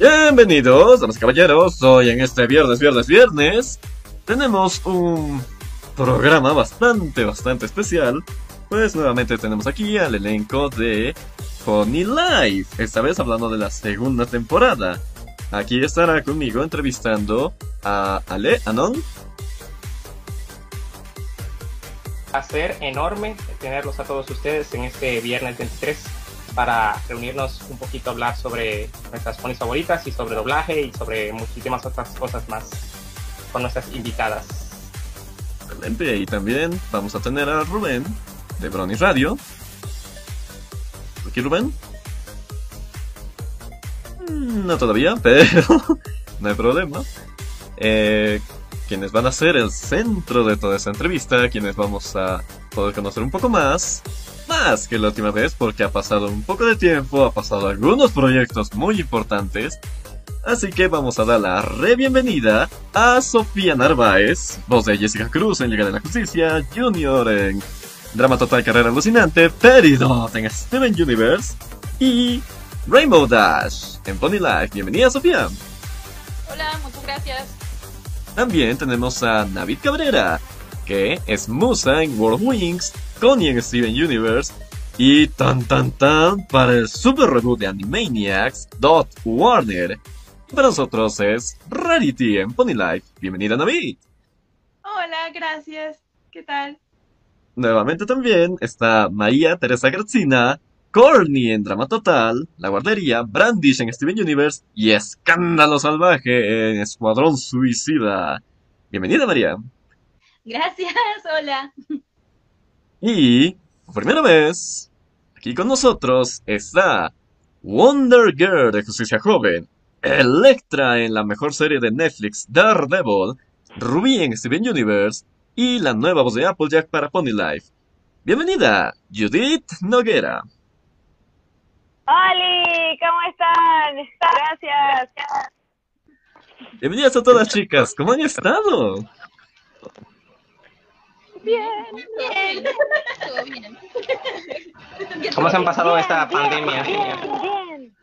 Bienvenidos, damas y caballeros. Hoy en este viernes, viernes, viernes, tenemos un programa bastante, bastante especial. Pues nuevamente tenemos aquí al elenco de Pony Life. Esta vez hablando de la segunda temporada. Aquí estará conmigo entrevistando a Ale Anon. Placer enorme tenerlos a todos ustedes en este viernes 23 para reunirnos un poquito, hablar sobre nuestras ponis favoritas y sobre doblaje y sobre muchísimas otras cosas más con nuestras invitadas. Excelente, y también vamos a tener a Rubén de Brony Radio. ¿Aquí Rubén? Mm, No todavía, pero no hay problema. Eh, quienes van a ser el centro de toda esta entrevista, quienes vamos a poder conocer un poco más, más que la última vez, porque ha pasado un poco de tiempo, ha pasado algunos proyectos muy importantes. Así que vamos a dar la re bienvenida a Sofía Narváez, voz de Jessica Cruz en Liga de la Justicia, Junior en Drama Total Carrera Alucinante, Peridot en Steven Universe y Rainbow Dash en Pony Life. Bienvenida Sofía. Hola, muchas gracias. También tenemos a Navid Cabrera, que es Musa en World Wings, Connie en Steven Universe y tan tan tan para el super reboot de Animaniacs, Dot Warner. Para nosotros es Rarity en Pony Life. Bienvenida Navid. Hola, gracias. ¿Qué tal? Nuevamente también está María Teresa Gratzina, Corny en Drama Total, La Guardería, Brandish en Steven Universe y Escándalo Salvaje en Escuadrón Suicida. Bienvenida María. Gracias, hola. Y, por primera vez, aquí con nosotros está Wonder Girl de Justicia Joven, Electra en la mejor serie de Netflix Daredevil, Ruby en Steven Universe y la nueva voz de Applejack para Pony Life. Bienvenida, Judith Noguera. ¡Holi! ¿Cómo están? Gracias. Bienvenidas a todas chicas, ¿cómo han estado? Bien. Bien. ¿Cómo se han pasado esta Bien, pandemia? Bien, bien.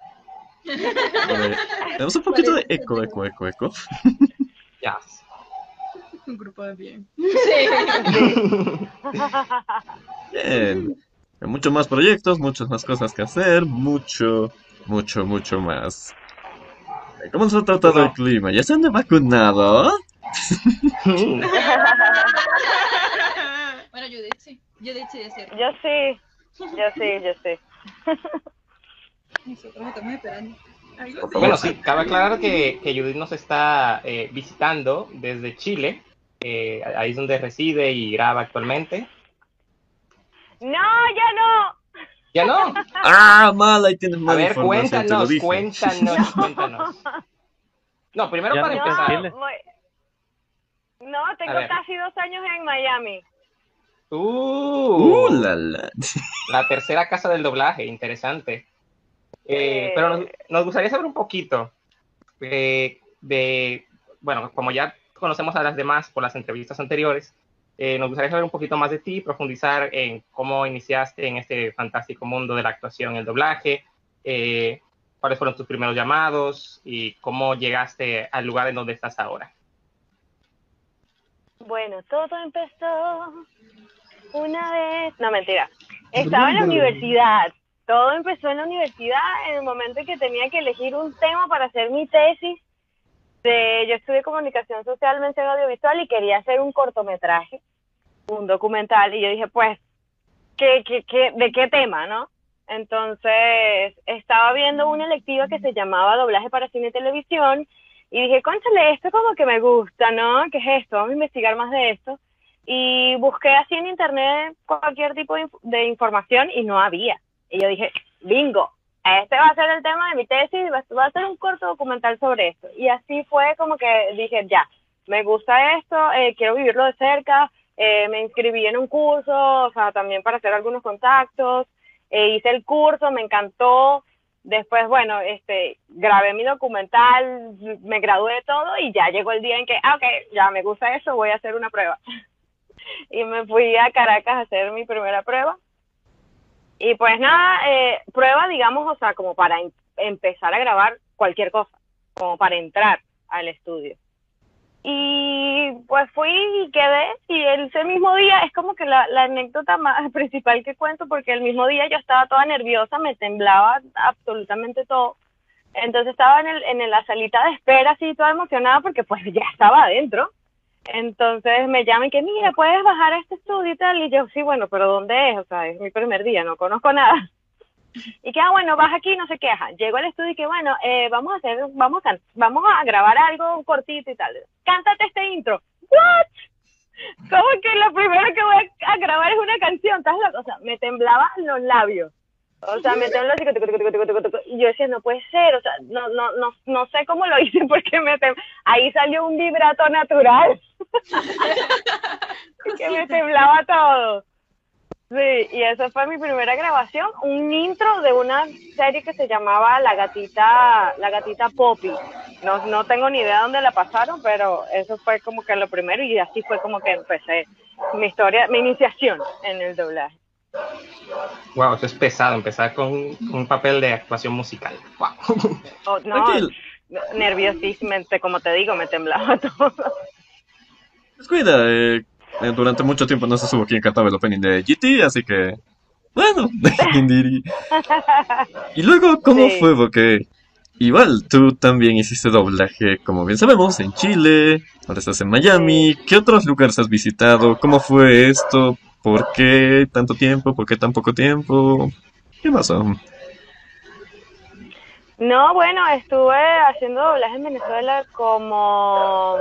A ver, tenemos un poquito de eco, eco, eco, eco. Ya. Un grupo de bien. Bien. Hay muchos más proyectos, muchas más cosas que hacer, mucho, mucho, mucho más. ¿Cómo se ha tratado el clima? ¿Ya se han vacunado? Judith, sí. Judith sí decirlo. Yo sí. Yo sí, yo sí. Nosotros estamos esperando. Algo. Bueno, sí, cabe aclarar que, que Judith nos está eh, visitando desde Chile. eh, ahí es donde reside y graba actualmente. No, ya no. ¿Ya no? ¡Ah, mal! Ahí tienes A mala ver, información, te lo cuéntanos, cuéntanos, cuéntanos. No, primero Ya para no. empezar. muy- No, tengo A casi dos años en Miami. Uh, ¡Uh, la, la! la tercera casa del doblaje, interesante. Eh, Eh. pero nos, nos gustaría saber un poquito eh, de, bueno, como ya conocemos a las demás por las entrevistas anteriores, eh, nos gustaría saber un poquito más de ti, profundizar en cómo iniciaste en este fantástico mundo de la actuación y el doblaje, eh, cuáles fueron tus primeros llamados y cómo llegaste al lugar en donde estás ahora. Bueno, todo empezó una vez. No, mentira. Estaba en la universidad. Todo empezó en la universidad en el momento en que tenía que elegir un tema para hacer mi tesis. De, yo estudié comunicación social, mención audiovisual y quería hacer un cortometraje, un documental. Y yo dije, pues, ¿qué, qué, qué, ¿de qué tema, no? Entonces, estaba viendo una electiva que se llamaba Doblaje para Cine y Televisión y dije, conchale, esto como que me gusta, ¿no? ¿Qué es esto? Vamos a investigar más de esto. Y busqué así en internet cualquier tipo de, de información y no había. Y yo dije, bingo, este va a ser el tema de mi tesis, va a ser un corto documental sobre esto. Y así fue como que dije, ya, me gusta esto, eh, quiero vivirlo de cerca, eh, me inscribí en un curso, o sea, también para hacer algunos contactos, eh, hice el curso, me encantó, después, bueno, este, grabé mi documental, me gradué de todo y ya llegó el día en que, ah, ok, ya me gusta eso, voy a hacer una prueba. y me fui a Caracas a hacer mi primera prueba. Y pues nada, eh, prueba, digamos, o sea, como para em- empezar a grabar cualquier cosa, como para entrar al estudio. Y pues fui y quedé, y ese mismo día es como que la, la anécdota más principal que cuento, porque el mismo día yo estaba toda nerviosa, me temblaba absolutamente todo. Entonces estaba en, el, en la salita de espera, así toda emocionada, porque pues ya estaba adentro. Entonces me llaman que, mira, puedes bajar a este estudio y tal. Y yo, sí, bueno, pero ¿dónde es? O sea, es mi primer día, no conozco nada. Y que, ah, bueno, baja aquí, no sé qué. Llego al estudio y que, bueno, eh, vamos a hacer, vamos a, vamos a grabar algo cortito y tal. Cántate este intro. ¿What? ¿Cómo que lo primero que voy a grabar es una canción? ¿Estás loco? O sea, me temblaban los labios. O sea, me tembló así, y yo decía, no puede ser, o sea, no, no, no, no sé cómo lo hice porque me tem- ahí salió un vibrato natural. que me temblaba todo. Sí, y esa fue mi primera grabación, un intro de una serie que se llamaba La Gatita, La Gatita Poppy. No, no tengo ni idea dónde la pasaron, pero eso fue como que lo primero y así fue como que empecé mi historia, mi iniciación en el doblaje. Wow, eso es pesado, empezar con un, un papel de actuación musical. Wow. Oh, no, nerviosísimamente, como te digo, me temblaba todo. Descuida, eh, eh, durante mucho tiempo no se supo quién cantaba el opening de GT, así que... Bueno. Y luego, ¿cómo Sí. fue? Porque igual tú también hiciste doblaje, como bien sabemos, en Chile, ahora estás en Miami. ¿Qué otros lugares has visitado? ¿Cómo fue esto? ¿Por qué tanto tiempo? ¿Por qué tan poco tiempo? ¿Qué pasó? No, bueno, estuve haciendo doblaje en Venezuela como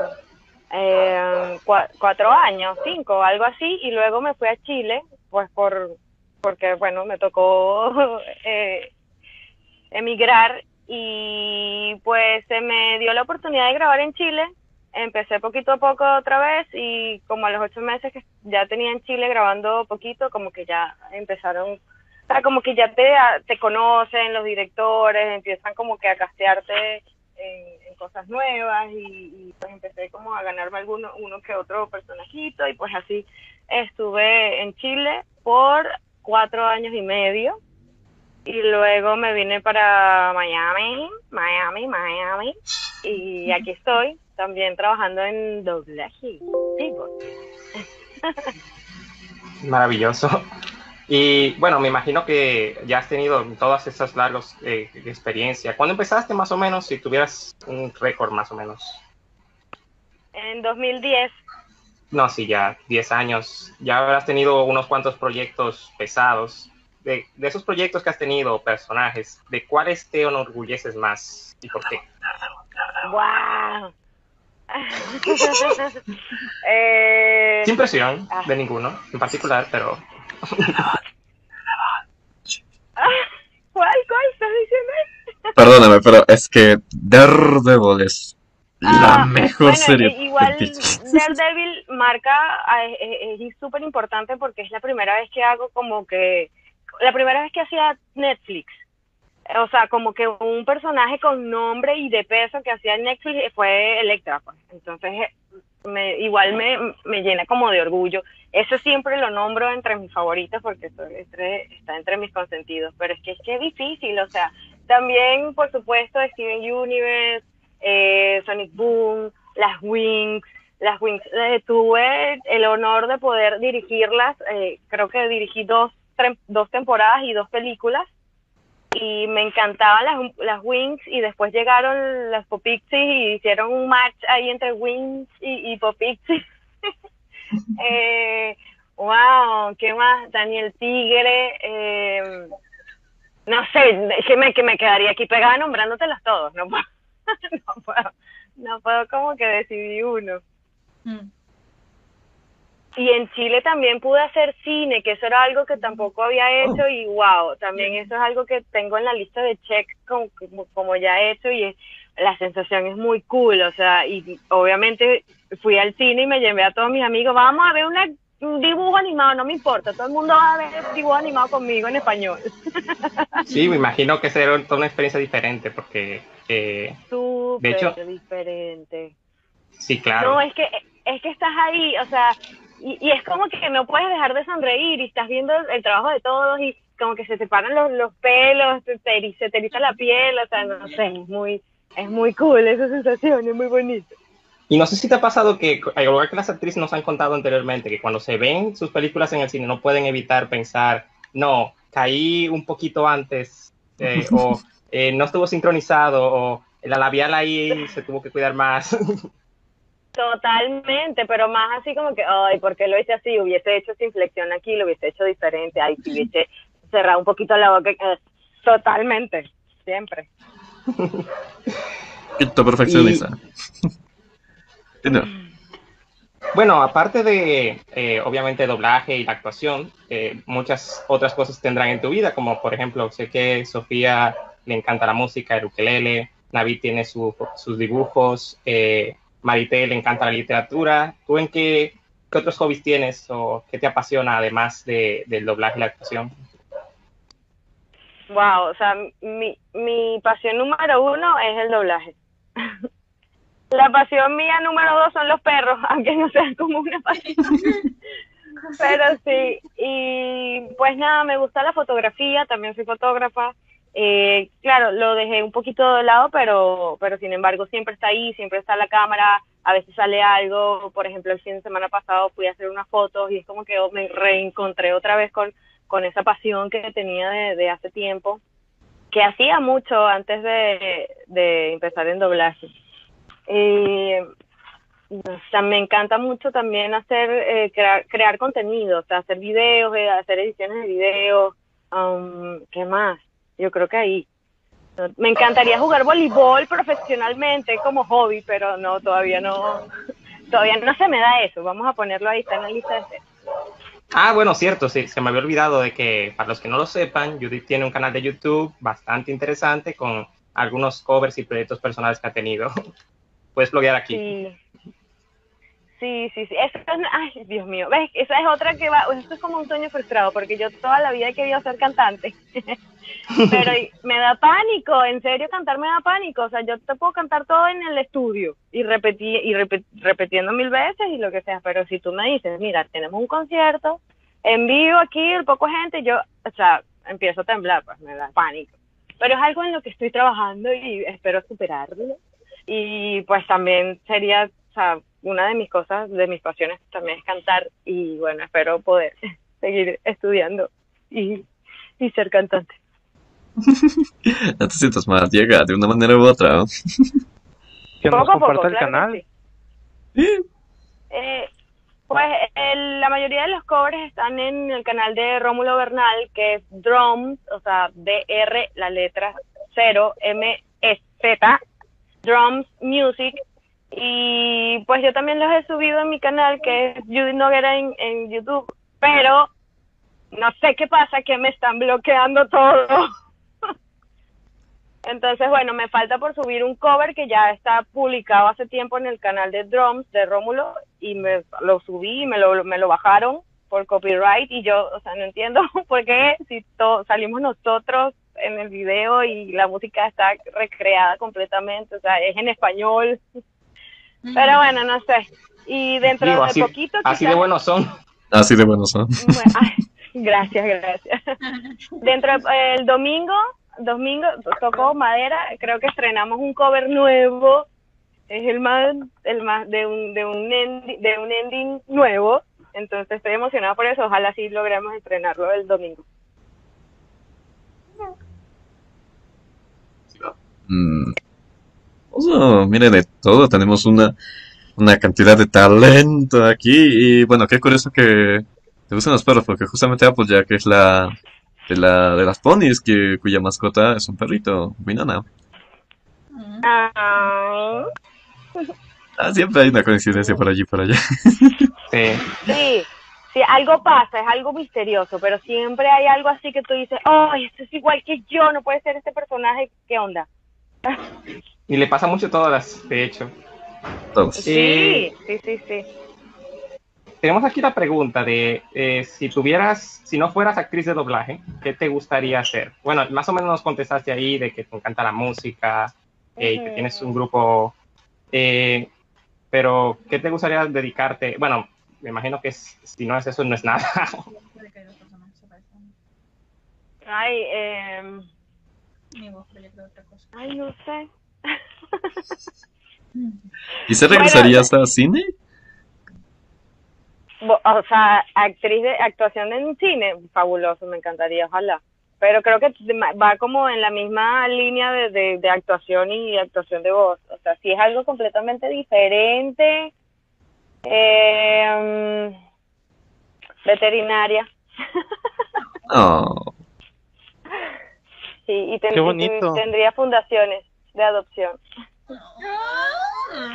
eh, cua- cuatro años, cinco, algo así, y luego me fui a Chile, pues por porque, bueno, me tocó eh, emigrar y pues se me dio la oportunidad de grabar en Chile. Empecé poquito a poco otra vez y como a los ocho meses que ya tenía en Chile grabando poquito, como que ya empezaron o sea, como que ya te, te conocen los directores, empiezan como que a castearte en, en cosas nuevas y, y, pues empecé como a ganarme alguno, uno que otro personajito y pues así estuve en Chile por cuatro años y medio y luego me vine para Miami, Miami, Miami y aquí estoy también trabajando en doblaje. Maravilloso. Y bueno, me imagino que ya has tenido todas esas largos eh, de experiencia. ¿Cuándo empezaste más o menos? Si tuvieras un récord más o menos. En 2010 No, sí, ya 10 años. Ya habrás tenido unos cuantos proyectos pesados. De, de esos proyectos que has tenido, personajes, ¿de cuáles te enorgulleces más y por qué? ¡Wow! Eh, Sin presión Ah. de ninguno en particular, pero ¿Cuál, cuál estás diciendo? Perdóname, pero es que Daredevil es la Ah, mejor bueno, serie. Igual. Daredevil marca, ah, es súper importante porque es la primera vez que hago como que, la primera vez que hacía Netflix. O sea, como que un personaje con nombre y de peso que hacía Netflix fue Electra. Pues. Entonces, eh, me, igual me, me llena como de orgullo. Eso siempre lo nombro entre mis favoritos porque entre- está entre mis consentidos. Pero es que es que difícil, o sea, también, por supuesto, Steven Universe, eh, Sonic Boom, las Wings. Las Wings, eh, tuve el honor de poder dirigirlas. eh, creo que dirigí dos, dos temporadas y dos películas. Y me encantaban las, las Wings. Y después llegaron las Popixies y hicieron un match ahí entre Wings y, y Popixies. eh, wow, ¿qué más? Daniel Tigre. eh, no sé, que me, que me quedaría aquí pegada nombrándotelas todos. No puedo, no puedo, no puedo como que decidir uno. Mm. Y en Chile también pude hacer cine, que eso era algo que tampoco había Oh. hecho y wow, también eso es algo que tengo en la lista de check como, como, como ya he hecho y es- la sensación es muy cool, o sea, y obviamente fui al cine y me llevé a todos mis amigos, vamos a ver una, un dibujo animado, no me importa, todo el mundo va a ver dibujo animado conmigo en español. Sí, me imagino que será toda una experiencia diferente porque, eh, Súper hecho- diferente. sí, claro. No, es que, es que estás ahí, o sea, y, y es como que no puedes dejar de sonreír y estás viendo el, el trabajo de todos y como que se te paran los, los pelos, se te, se te eriza la piel, o sea, no sé, es muy, es muy cool esa sensación, es muy bonito. Y no sé si te ha pasado que, al igual que las actrices nos han contado anteriormente, que cuando se ven sus películas en el cine no pueden evitar pensar, no, caí un poquito antes, eh, o eh, no estuvo sincronizado, o la labial ahí se tuvo que cuidar más. Totalmente, pero más así como que, ay, ¿por qué lo hice así? Hubiese hecho esta inflexión aquí, lo hubiese hecho diferente, ay, si hubiese cerrado un poquito la boca. eh, totalmente, siempre. Quinto perfeccionista. No. Bueno, aparte de, eh, obviamente, doblaje y la actuación, eh, muchas otras cosas tendrán en tu vida, como por ejemplo, sé que Sofía le encanta la música, el ukelele, Navid tiene su- sus dibujos, eh, Marité le encanta la literatura. ¿Tú en qué, qué otros hobbies tienes o qué te apasiona además de, del doblaje y la actuación? Wow, o sea, mi, mi pasión número uno es el doblaje. La pasión mía número dos son los perros, aunque no sean como una pasión. Pero sí, y pues nada, me gusta la fotografía, también soy fotógrafa. Eh, claro, lo dejé un poquito de lado, pero, pero sin embargo siempre está ahí, siempre está la cámara, a veces sale algo, por ejemplo el fin de semana pasado fui a hacer unas fotos y es como que me reencontré otra vez con, con esa pasión que tenía de, hace tiempo, que hacía mucho antes de, de empezar en doblaje. Y o sea, me encanta mucho también hacer, eh, crear, crear contenido, o sea, hacer videos, eh, hacer ediciones de videos, um, ¿qué más? Yo creo que ahí. Me encantaría jugar voleibol profesionalmente como hobby, pero no, todavía no, todavía no se me da eso. Vamos a ponerlo ahí, está en la lista de ser. Ah, bueno, cierto, sí, se me había olvidado de que, para los que no lo sepan, Judith tiene un canal de YouTube bastante interesante con algunos covers y proyectos personales que ha tenido. Puedes bloguear aquí. Sí. Sí, sí, sí. Eso es- ay, Dios mío. ¿Ves? Esa es otra que va. Esto es como un sueño frustrado, porque yo toda la vida he querido ser cantante. Pero me da pánico, en serio, cantar me da pánico. O sea, yo te puedo cantar todo en el estudio y, repetí, y repitiendo mil veces y lo que sea. Pero si tú me dices, mira, tenemos un concierto en vivo aquí, el poco gente, yo, o sea, empiezo a temblar, pues me da pánico. Pero es algo en lo que estoy trabajando y espero superarlo y pues también sería, o sea, una de mis cosas, de mis pasiones también es cantar y bueno, espero poder seguir estudiando y, y ser cantante. No te sientas mal, llega de una manera u otra. ¿no? Que nos Poco poco, el claro canal. sí. Eh, pues el- la mayoría de los covers están en el canal de Rómulo Bernal, que es Drums, o sea, DR, la letra 0, M, E, Z, Drums Music. Y pues yo también los he subido en mi canal, que es Judith Noguera en, en YouTube, pero no sé qué pasa, que me están bloqueando todo. Entonces, bueno, me falta por subir un cover que ya está publicado hace tiempo en el canal de Drums de Rómulo y me lo subí y me lo, me lo bajaron por copyright y yo, o sea, no entiendo por qué si to- salimos nosotros en el video y la música está recreada completamente, o sea, es en español. Pero bueno, no sé. Y dentro Digo, de así, poquito así quizás- de buenos son. Así de buenos son. bueno, ay, gracias, gracias. Dentro de- el domingo, domingo tocó madera, creo que estrenamos un cover nuevo, es el más, el más de un, de un ending, de un ending nuevo, entonces estoy emocionada por eso, ojalá sí logremos estrenarlo el domingo. Mm. Mire de todo, tenemos una, una cantidad de talento aquí. Y bueno, qué curioso que te gustan los perros porque justamente Applejack es la de la de las ponis que cuya mascota es un perrito, mi nana. Ay. Ah, siempre hay una coincidencia por allí y por allá. Sí. Sí, sí, algo pasa, es algo misterioso, pero siempre hay algo así que tú dices, ¡ay, esto es igual que yo! No puede ser este personaje, ¿qué onda? Y le pasa mucho a todas, de hecho. Todos. Sí, sí, sí, sí. Tenemos aquí la pregunta de eh, si tuvieras, si no fueras actriz de doblaje, ¿qué te gustaría hacer? Bueno, más o menos nos contestaste ahí de que te encanta la música eh, y que tienes un grupo, eh, pero ¿qué te gustaría dedicarte? Bueno, me imagino que es- si no es eso, no es nada. Ay, eh, ay, no sé. ¿Y se regresarías a cine? Bo- O sea, actriz de actuación en cine, fabuloso, me encantaría, ojalá. Pero creo que va como en la misma línea de, de, de actuación y actuación de voz. O sea, si es algo completamente diferente, eh, veterinaria. Oh, Sí, y, ten- Qué y bonito. tendría fundaciones de adopción.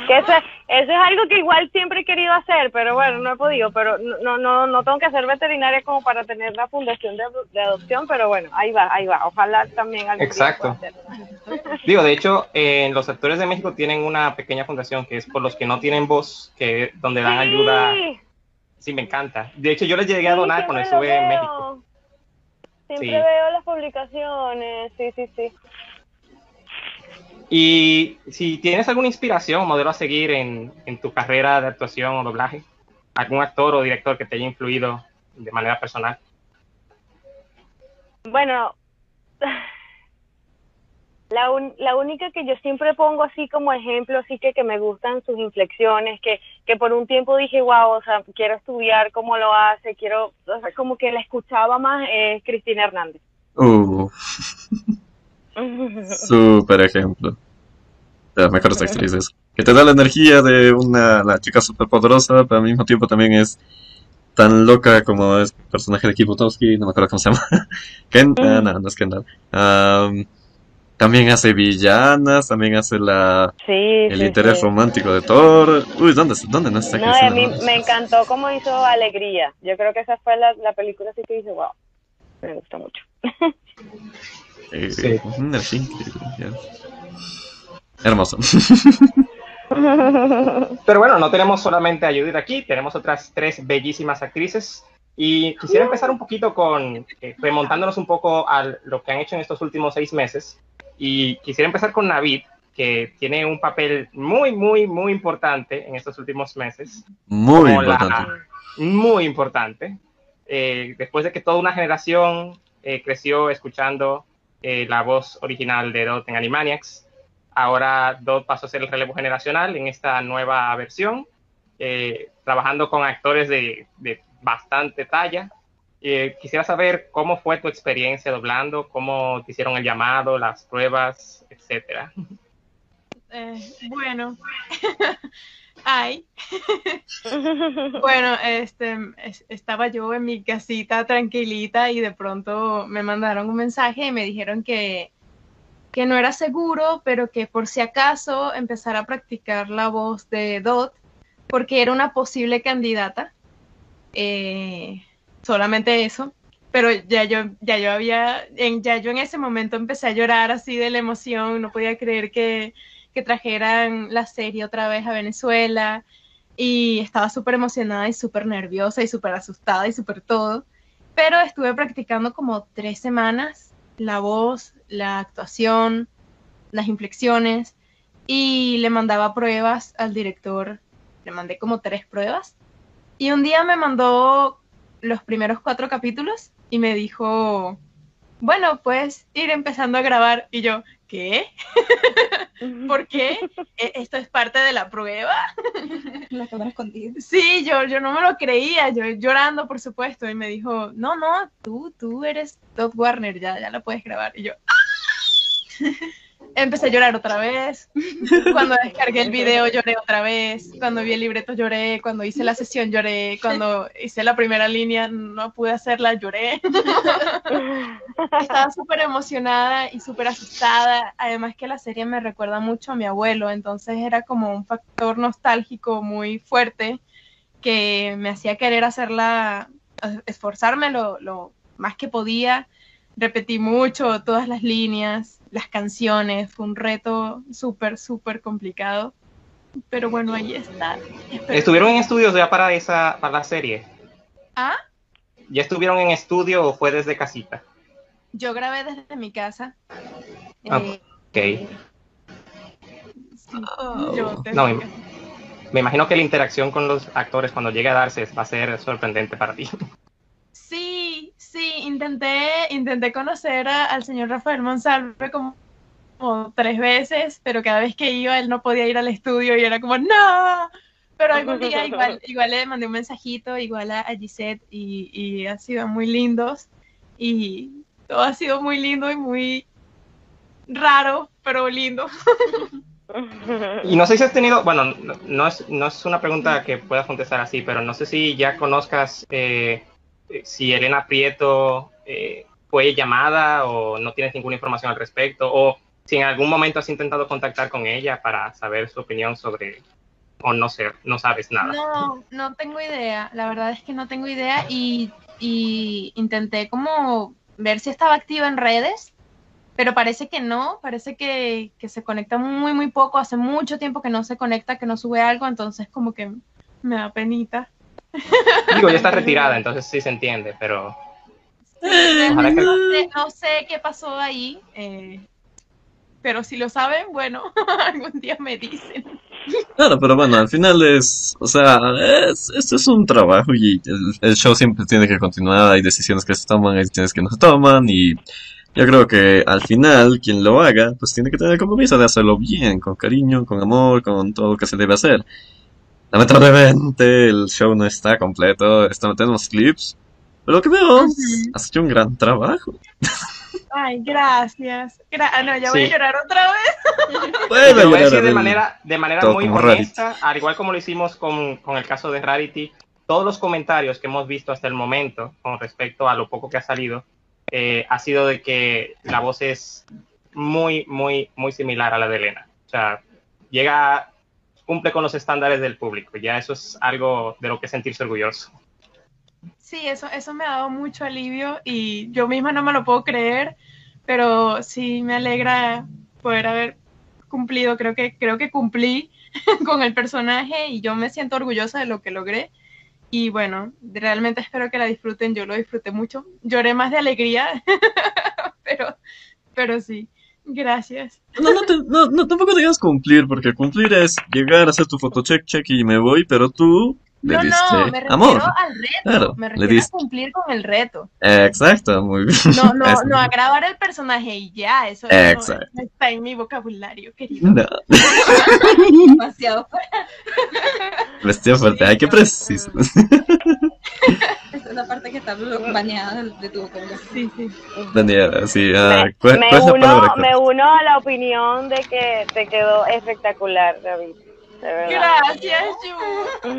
Que eso, es- eso es algo que igual siempre he querido hacer, pero bueno, no he podido. Pero no no no tengo que ser veterinaria como para tener la fundación de, ado- de adopción, pero bueno, ahí va, ahí va. Ojalá también algún Exacto. Digo, de hecho, eh, los actores de México tienen una pequeña fundación que es por los que no tienen voz, que donde dan ayuda. Sí, Sí, me encanta. De hecho, yo les llegué a sí, donar cuando estuve en. México. Siempre Sí. veo las publicaciones, sí, sí, sí. Y si tienes alguna inspiración o modelo a seguir en, en tu carrera de actuación o doblaje, algún actor o director que te haya influido de manera personal. Bueno, la, un- la única que yo siempre pongo así como ejemplo, así que, que me gustan sus inflexiones, que, que por un tiempo dije, wow, o sea, quiero estudiar cómo lo hace, quiero, o sea, como que la escuchaba más, es Cristina Hernández. uh, super ejemplo. De las mejores actrices. Que te da la energía de una la chica super poderosa, pero al mismo tiempo también es tan loca como es el personaje de Kibutowski, no me acuerdo cómo se llama. Ken, ah, no, no es Kendall. Am, también hace villanas, también hace la Sí, el sí, interés sí. romántico de Thor. Uy, ¿dónde, dónde no está No, a mí me encantó cómo hizo Alegría. Yo creo que esa fue la, la película así que dije, wow, me gusta mucho. Eh, Sí. ya. Hermoso. Pero bueno, no tenemos solamente a Judith aquí, tenemos otras tres bellísimas actrices. Y quisiera empezar un poquito con, eh, remontándonos un poco a lo que han hecho en estos últimos seis meses. Y quisiera empezar con Navid, que tiene un papel muy, muy, muy importante en estos últimos meses. Muy Como la- importante. muy importante. Eh, después de que toda una generación eh, creció escuchando eh, la voz original de Dot en Animaniacs, ahora Dot pasó a ser el relevo generacional en esta nueva versión, eh, trabajando con actores de, de bastante talla. Eh, quisiera saber cómo fue tu experiencia doblando, cómo te hicieron el llamado, las pruebas, etcétera. Eh, bueno. Ay. Bueno, este, es- estaba yo en mi casita tranquilita y de pronto me mandaron un mensaje y me dijeron que, que no era seguro, pero que por si acaso empezara a practicar la voz de Dot, porque era una posible candidata. Eh, solamente eso. Pero ya yo, ya yo había, en, ya yo en ese momento empecé a llorar así de la emoción, no podía creer que, que trajeran la serie otra vez a Venezuela y estaba súper emocionada y súper nerviosa y súper asustada y súper todo. Pero estuve practicando como tres semanas la voz, la actuación, las inflexiones y le mandaba pruebas al director. Le mandé como tres pruebas y un día me mandó los primeros cuatro capítulos y me dijo, bueno, puedes ir empezando a grabar. Y yo, ¿qué? ¿Por qué? ¿E- ¿Esto es parte de la prueba? La cámara escondida. Sí, yo, yo no me lo creía, yo llorando, por supuesto, y me dijo, no, no, tú, tú eres Todd Warner, ya, ya la puedes grabar. Y yo, empecé a llorar otra vez. Cuando descargué el video lloré otra vez. Cuando vi el libreto lloré. Cuando hice la sesión lloré. Cuando hice la primera línea no pude hacerla, lloré. Estaba súper emocionada y súper asustada. Además que la serie me recuerda mucho a mi abuelo. Entonces era como un factor nostálgico muy fuerte que me hacía querer hacerla, esforzarme lo, lo más que podía. Repetí mucho todas las líneas las canciones, fue un reto súper, súper complicado. Pero bueno, ahí está. Espero- ¿Estuvieron en estudios ya para esa para la serie? Ah, ¿Ya estuvieron en estudio o fue desde casita? yo grabé desde mi casa. Ah, Eh, Ok. sí, yo desde No. Me imagino que la interacción con los actores cuando llegue a darse va a ser sorprendente para ti. Sí, intenté, intenté conocer a- al señor Rafael Monsalve como, como tres veces, pero cada vez que iba él no podía ir al estudio y era como, no. Pero algún día igual, igual le mandé un mensajito, igual a, a Gisette, y, y ha sido muy lindos. Y todo ha sido muy lindo y muy raro, pero lindo. Y no sé si has tenido, bueno, no, no es, no es una pregunta que puedas contestar así, pero no sé si ya conozcas eh, si Elena Prieto eh, fue llamada o no tienes ninguna información al respecto, o si en algún momento has intentado contactar con ella para saber su opinión sobre, o no sé, no sabes nada. No, no tengo idea. La verdad es que no tengo idea y, y intenté como ver si estaba activa en redes, pero parece que no, parece que, que se conecta muy, muy poco. Hace mucho tiempo que no se conecta, que no sube algo, entonces como que me da penita. Digo, ya está retirada, entonces sí se entiende, pero Realmente que- no, sé, no sé qué pasó ahí, eh, pero si lo saben, bueno, algún día me dicen. Claro, pero bueno, al final es, o sea, es, esto es un trabajo y el, el show siempre tiene que continuar, hay decisiones que se toman, hay decisiones que no se toman y yo creo que al final quien lo haga, pues tiene que tener el compromiso de hacerlo bien, con cariño, con amor, con todo lo que se debe hacer. Lamentablemente el show no está completo, está, tenemos clips, pero lo que veo, Ujú. has hecho un gran trabajo. Ay, gracias. Gra- ah, no, ya voy Sí. a llorar otra vez. Bueno, voy a decir de manera, de manera muy honesta, al igual como lo hicimos con, con el caso de Rarity, todos los comentarios que hemos visto hasta el momento con respecto a lo poco que ha salido, eh, ha sido de que la voz es muy, muy, muy similar a la de Elena. O sea, llega, cumple con los estándares del público. Ya eso es algo de lo que sentirse orgulloso. Sí, eso, eso me ha dado mucho alivio y yo misma no me lo puedo creer, pero sí me alegra poder haber cumplido, creo que, creo que cumplí con el personaje y yo me siento orgullosa de lo que logré. Y bueno, realmente espero que la disfruten, yo lo disfruté mucho. Lloré más de alegría, pero, pero sí, gracias. No, no, te- no, no, tampoco digas cumplir, porque cumplir es llegar a hacer tu fotocheck, check y me voy, pero tú le No, diste no, me refiero amor. al reto, Claro, me le refiero a diste. cumplir con el reto. Exacto, muy bien. No, no, no a grabar el personaje y ya, eso no- Exacto. no está en mi vocabulario, querido. No, Demasiado fuera. vestido fuerte, hay que precisar. Esa es la parte que está baneada de, de tu vocabulario. Sí, sí. Daniela, sí, ah, me, ¿cuál, me cuál es la uno, me uno a la opinión de que te quedó espectacular, David. De verdad. Gracias, Yu.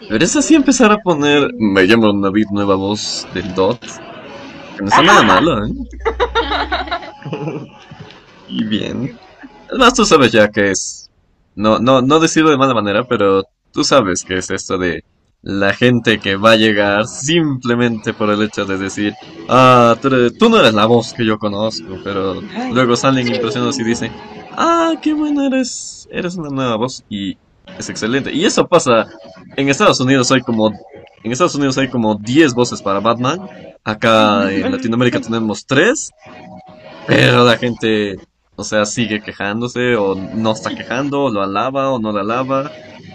Deberías así empezar a poner, me llamo David, nueva voz del DOT. Que no está nada malo, ¿eh? Y bien. Además, tú sabes ya que es. No, no, no decirlo de mala manera, pero tú sabes que es esto de la gente que va a llegar simplemente por el hecho de decir, ah, tú, eres- tú no eres la voz que yo conozco, pero luego salen impresionados y dicen, ah, qué bueno eres, eres una nueva voz y es excelente. Y eso pasa en Estados Unidos hay como en Estados Unidos hay como 10 voces para Batman. Acá en Latinoamérica tenemos 3. Pero la gente, o sea, sigue quejándose o no está quejando, o lo alaba o no lo alaba.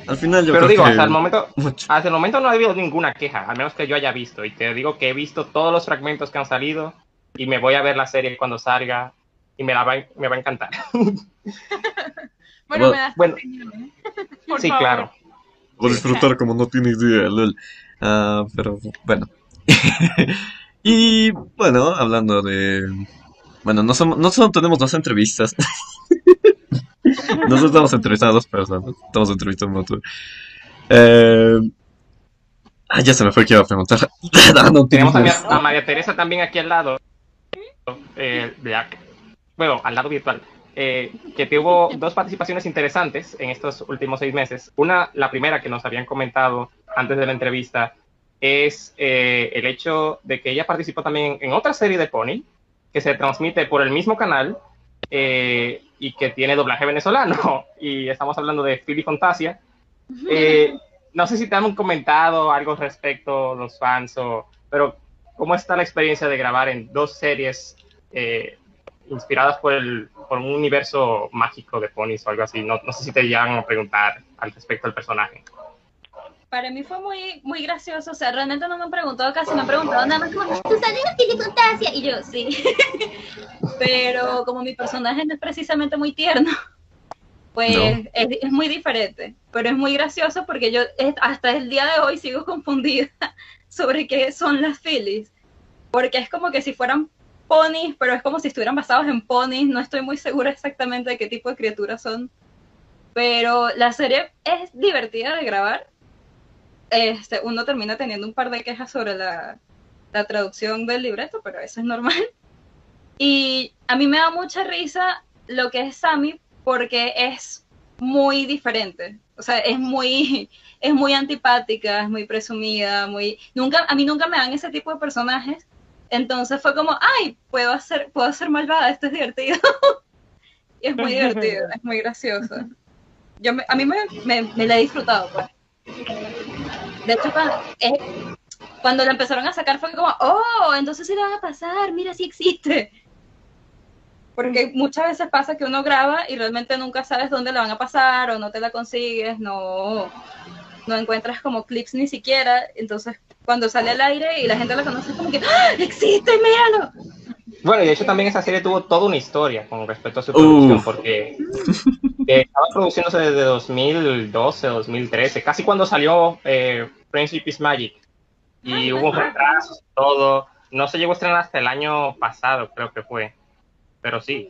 Al final yo Pero creo digo, que hasta el momento, mucho. hasta el momento no ha habido ninguna queja, al menos que yo haya visto. Y te digo que he visto todos los fragmentos que han salido y me voy a ver la serie cuando salga y me, la va, me va a encantar. Bueno, Bueno, me das bueno. opinión, ¿eh? Por sí, favor. claro. Voy a disfrutar como no tiene idea, lol. Ah, pero bueno. y bueno, hablando de Bueno, no, somos, no solo tenemos dos entrevistas. Nosotros estamos entrevistando a dos personas. Estamos entrevistando a otro. Eh... Ah, ya se me fue que iba a preguntar. Ah, no, Tenemos a, María- a María Teresa también aquí al lado. eh, Black. Bueno, al lado virtual. eh, que tuvo dos participaciones interesantes en estos últimos seis meses. Una, la primera que nos habían comentado antes de la entrevista, es eh, el hecho de que ella participó también en otra serie de Pony, que se transmite por el mismo canal eh, y que tiene doblaje venezolano. Y estamos hablando de Philly Fantasia. Eh, no sé si te han comentado algo respecto los fans, o, pero ¿cómo está la experiencia de grabar en dos series eh, inspiradas por, el, por un universo mágico de ponies o algo así? No, no sé si te llegan a preguntar al respecto del personaje. Para mí fue muy, muy gracioso, o sea, realmente no me han preguntado casi, me han preguntado nada más como, ¿tú sales en Philly Fantasia? Y yo, sí. Pero como mi personaje no es precisamente muy tierno, pues No. es, es muy diferente. Pero es muy gracioso porque yo hasta el día de hoy sigo confundida sobre qué son las Phillies. Porque es como que si fueran ponis, pero es como si estuvieran basados en ponis. No estoy muy segura exactamente de qué tipo de criaturas son. Pero la serie es divertida de grabar. Este, uno termina teniendo un par de quejas sobre la, la traducción del libreto, pero eso es normal. Y a mí me da mucha risa lo que es Sammy porque es muy diferente. O sea, es muy, es muy antipática, es muy presumida, muy. Nunca, a mí nunca me dan ese tipo de personajes. Entonces fue como, ay, puedo hacer, puedo ser malvada, esto es divertido. y es muy divertido, es muy gracioso. Yo me- a mí me, me, me la he disfrutado, pues. De hecho, cuando, eh, cuando la empezaron a sacar fue como, oh, entonces sí la van a pasar, mira, sí existe. Porque muchas veces pasa que uno graba y realmente nunca sabes dónde la van a pasar o no te la consigues, no, no encuentras como clips ni siquiera. Entonces, cuando sale al aire y la gente la conoce, es como que, ¡Ah, existe, míralo. Bueno, y de hecho también esa serie tuvo toda una historia con respecto a su producción, Uf. porque eh, estaba produciéndose desde 2012, 2013, casi cuando salió eh, Friendship is Magic. Y hubo retrasos y todo. No se llegó a estrenar hasta el año pasado, creo que fue. Pero sí.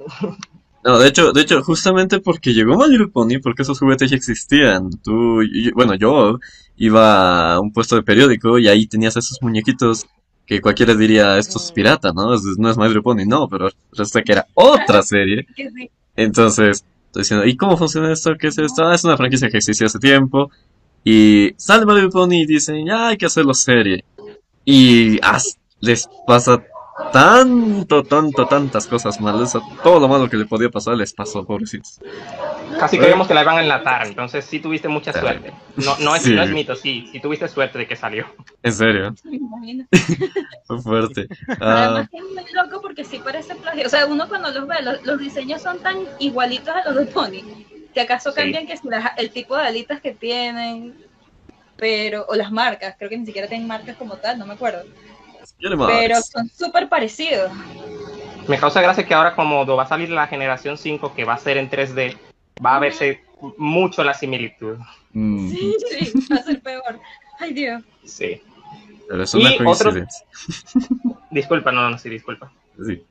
No, de hecho, de hecho, justamente porque llegó My Little Pony, porque esos juguetes ya existían. Tú, y- bueno, yo iba a un puesto de periódico y ahí tenías esos muñequitos que cualquiera diría, esto es pirata, ¿no? Es- No es My Little Pony, no, pero resulta que era otra serie. Entonces, estoy diciendo, ¿y cómo funciona esto? ¿Qué es esto? Ah, es una franquicia que existió hace tiempo. Y sale My Little Pony y dicen, ya hay que hacerlo serie. Y as- les pasa tanto, tanto, tantas cosas malas. Todo lo malo que le podía pasar les pasó, pobrecitos. Casi creíamos que la iban a enlatar, entonces sí tuviste mucha suerte. No, no, es, Sí. no es mito, sí, sí tuviste suerte de que salió. En serio, Me imagino. fue fuerte. Ah, Además que es muy loco porque sí parece plagio. O sea, uno cuando los ve, los, los diseños son tan igualitos a los de Pony. Que acaso Sí. cambian que si las- el tipo de alitas que tienen, pero, o las marcas, creo que ni siquiera tienen marcas como tal, no me acuerdo. Pero son súper parecidos. Me causa gracia que ahora como va a salir la generación 5 que va a ser en 3D, va a verse mucho la similitud. Mm, Sí, sí, va a ser peor. Ay, Dios. Sí. pero es una Y otro- coincidencia. Disculpa, no, no, sí, disculpa. Sí.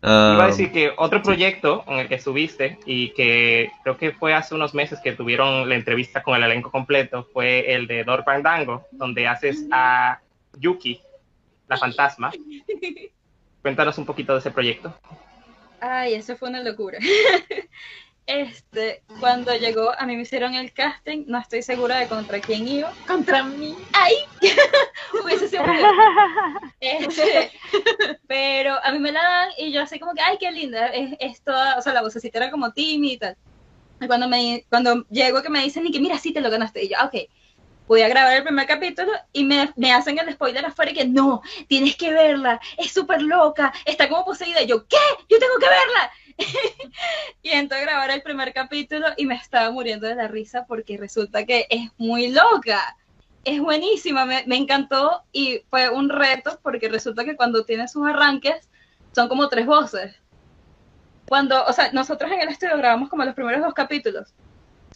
Iba Ah, a decir que otro proyecto en el que estuviste y que creo que fue hace unos meses que tuvieron la entrevista con el elenco completo fue el de Dor Fandango, donde haces a Yuki, la fantasma. Cuéntanos un poquito de ese proyecto. Ay, eso fue una locura. Este, cuando llegó, a mí me hicieron el casting, no estoy segura de contra quién iba. Contra mí. ¡Ay! Hubiese sido. Este, pero a mí me la dan y yo así como que, ay, qué linda, es, es toda, o sea, la vocecita era como tímida y tal. Y cuando, me, cuando llego que me dicen y que, mira, sí te lo ganaste, y yo, "Ah, ok, voy a grabar el primer capítulo y me, me hacen el spoiler afuera y que, no, tienes que verla, es súper loca, está como poseída. Y yo, ¿qué? Yo tengo que verla. y a grabar el primer capítulo y me estaba muriendo de la risa porque resulta que es muy loca es buenísima, me, me encantó y fue un reto porque resulta que cuando tiene sus arranques son como tres voces. Cuando, o sea, nosotros en el estudio grabamos como los primeros dos capítulos.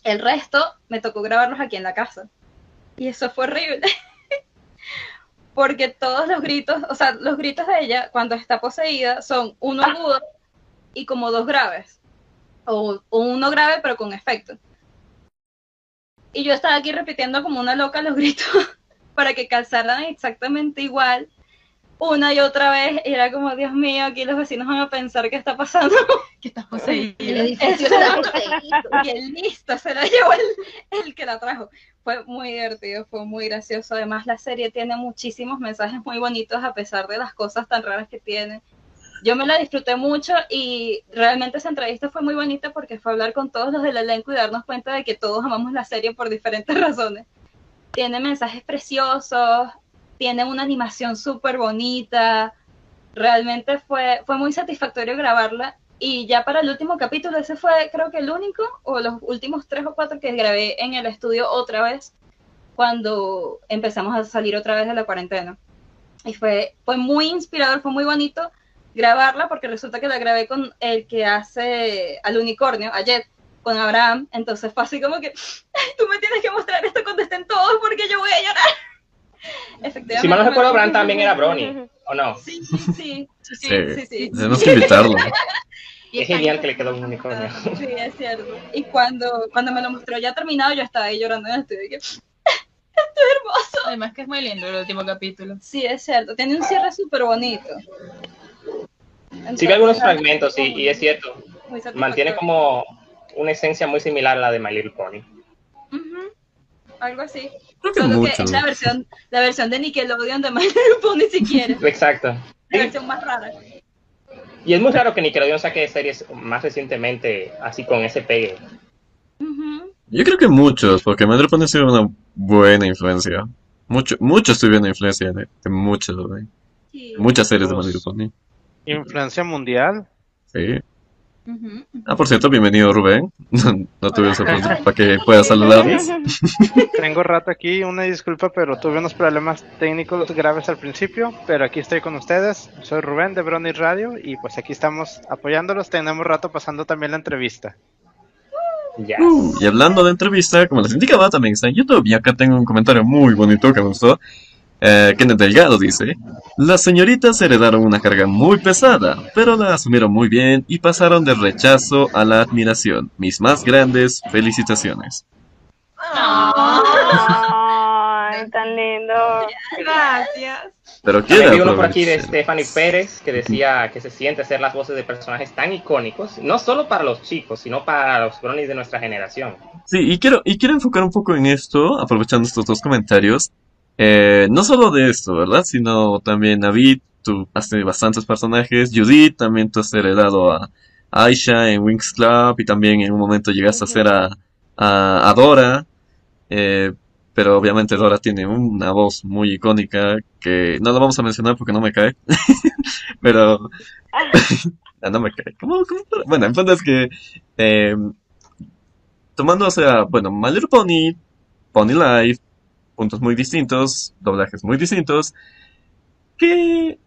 El resto me tocó grabarlos aquí en la casa. Y eso fue horrible. porque todos los gritos, o sea, los gritos de ella cuando está poseída son uno agudo y como dos graves. O, o uno grave pero con efecto. Y yo estaba aquí repitiendo como una loca los gritos para que calzaran exactamente igual una y otra vez. Y era como, Dios mío, aquí los vecinos van a pensar qué está pasando. Que estás poseído. El edificio está poseído. y el listo se la llevó el, el que la trajo. Fue muy divertido, fue muy gracioso. Además, la serie tiene muchísimos mensajes muy bonitos a pesar de las cosas tan raras que tiene. Yo me la disfruté mucho y realmente esa entrevista fue muy bonita porque fue hablar con todos los del elenco y darnos cuenta de que todos amamos la serie por diferentes razones. Tiene mensajes preciosos, tiene una animación súper bonita. Realmente fue, fue muy satisfactorio grabarla y ya para el último capítulo, ese fue creo que el único, o los últimos tres o cuatro que grabé en el estudio otra vez, cuando empezamos a salir otra vez de la cuarentena. Y fue, fue muy inspirador, fue muy bonito grabarla, porque resulta que la grabé con el que hace al unicornio, a Jet, con Abraham. Entonces fue así como que, "Ay, tú me tienes que mostrar esto cuando estén todos, porque yo voy a llorar. Efectivamente. Si mal no recuerdo, Bran también era Brony, ¿o no? Sí, sí, sí. Sí, Sí. sí, sí. Tenemos que invitarlo. Y Es genial que le quedó un unicornio. Sí, es cierto. Y cuando, cuando me lo mostró ya terminado, yo estaba ahí llorando en el estudio. que, Esto es hermoso. Además que es muy lindo el último capítulo. Sí, es cierto. Tiene un cierre súper bonito. Sí vi algunos fragmentos y, y es cierto, mantiene como una esencia muy similar a la de My Little Pony. Algo así. Creo que Solo mucho. que es la versión, la versión de Nickelodeon de My Little Pony si quieres. Exacto. La versión más rara. Y es muy raro que Nickelodeon saque series más recientemente así con ese pegue. Ujú. Yo creo que muchos, porque Madre Pony ha sido una buena influencia. Mucho, muchos tuvieron influencia de, de muchos, Sí. muchas series de Madre Pony. Influencia mundial. Sí. Ah, por cierto, bienvenido Rubén. No, no tuve oportunidad para que pueda saludarnos. Tengo rato aquí, una disculpa, pero tuve unos problemas técnicos graves al principio, pero aquí estoy con ustedes. Soy Rubén de Brony Radio y pues aquí estamos apoyándolos. Tenemos rato pasando también la entrevista. Ya. Uh, y hablando de entrevista, como les indicaba, también está en YouTube. Y acá tengo un comentario muy bonito que me gustó. Eh, Kenneth Delgado dice: Las señoritas heredaron una carga muy pesada, pero la asumieron muy bien y pasaron del rechazo a la admiración. Mis más grandes felicitaciones. Ay, tan lindo. Gracias. Pero quiero vi uno por aquí de Stephanie Pérez que decía que se siente ser las voces de personajes tan icónicos, no solo para los chicos, sino para los bronies de nuestra generación. Sí, y quiero, y quiero enfocar un poco en esto, aprovechando estos dos comentarios. Eh, no solo de esto, ¿verdad? Sino también David, tú has tenido bastantes personajes. Judith, también tú has heredado a Aisha en Wings Club y también en un momento llegaste a hacer a, a, a Dora. Eh, pero obviamente Dora tiene una voz muy icónica que no la vamos a mencionar porque no me cae. pero Ah, no me cae. ¿Cómo, cómo? Bueno, el punto es que eh, tomando, o sea, bueno, My Little Pony, Pony Life, puntos muy distintos, doblajes muy distintos, que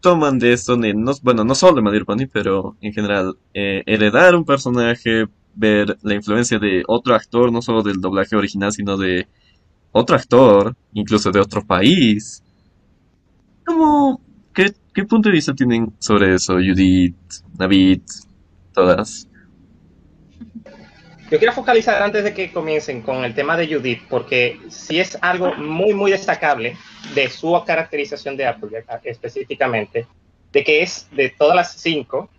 toman de esto, de no- bueno, no solo de Little Pony, pero en general, eh, heredar un personaje, ver la influencia de otro actor, no solo del doblaje original, sino de otro actor, incluso de otro país. ¿Cómo, qué, qué punto de vista tienen sobre eso, Judith, David, todas? Yo quiero focalizar antes de que comiencen con el tema de Judith, porque sí es algo muy, muy destacable de su caracterización de Applejack específicamente, de que es de todas las cinco,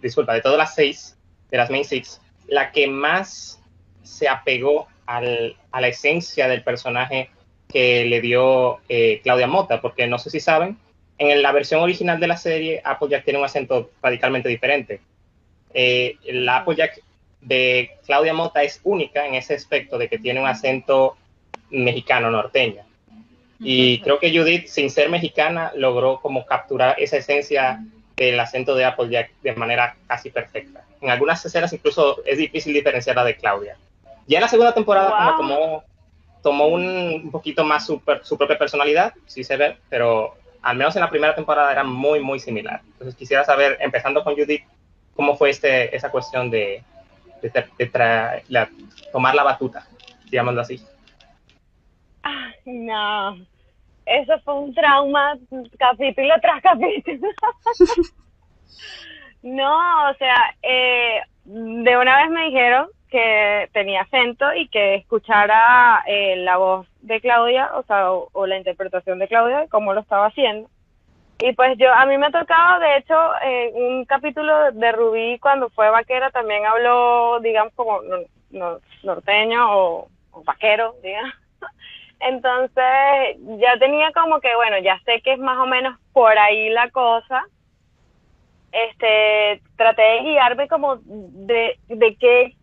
disculpa, de todas las seis, de las main six, la que más se apegó al- a la esencia del personaje que le dio eh, Claudia Mota, porque no sé si saben, en la versión original de la serie, Applejack tiene un acento radicalmente diferente. Eh, la Applejack de Claudia Mota es única en ese aspecto de que tiene un acento mexicano norteño. Y creo que Judith, sin ser mexicana, logró como capturar esa esencia del acento de Applejack de manera casi perfecta. En algunas escenas incluso es difícil diferenciarla de Claudia. Ya en la segunda temporada Wow. como tomó, tomó un, un poquito más su, su propia personalidad, sí se ve, pero al menos en la primera temporada era muy, muy similar. Entonces quisiera saber, empezando con Judith, cómo fue este, esa cuestión de, de, de la- tomar la batuta, digámoslo así. Ay, no. Eso fue un trauma capítulo tras capítulo. No, o sea, eh, de una vez me dijeron que tenía acento y que escuchara eh, la voz de Claudia, o sea, o, o la interpretación de Claudia, cómo lo estaba haciendo. Y pues yo, a mí me ha tocado, de hecho, en un capítulo de Rubí, cuando fue vaquera, también habló, digamos, como no- no- norteño o, o vaquero, digamos. Entonces, ya tenía como que, bueno, ya sé que es más o menos por ahí la cosa. Este, traté de guiarme como de, de que,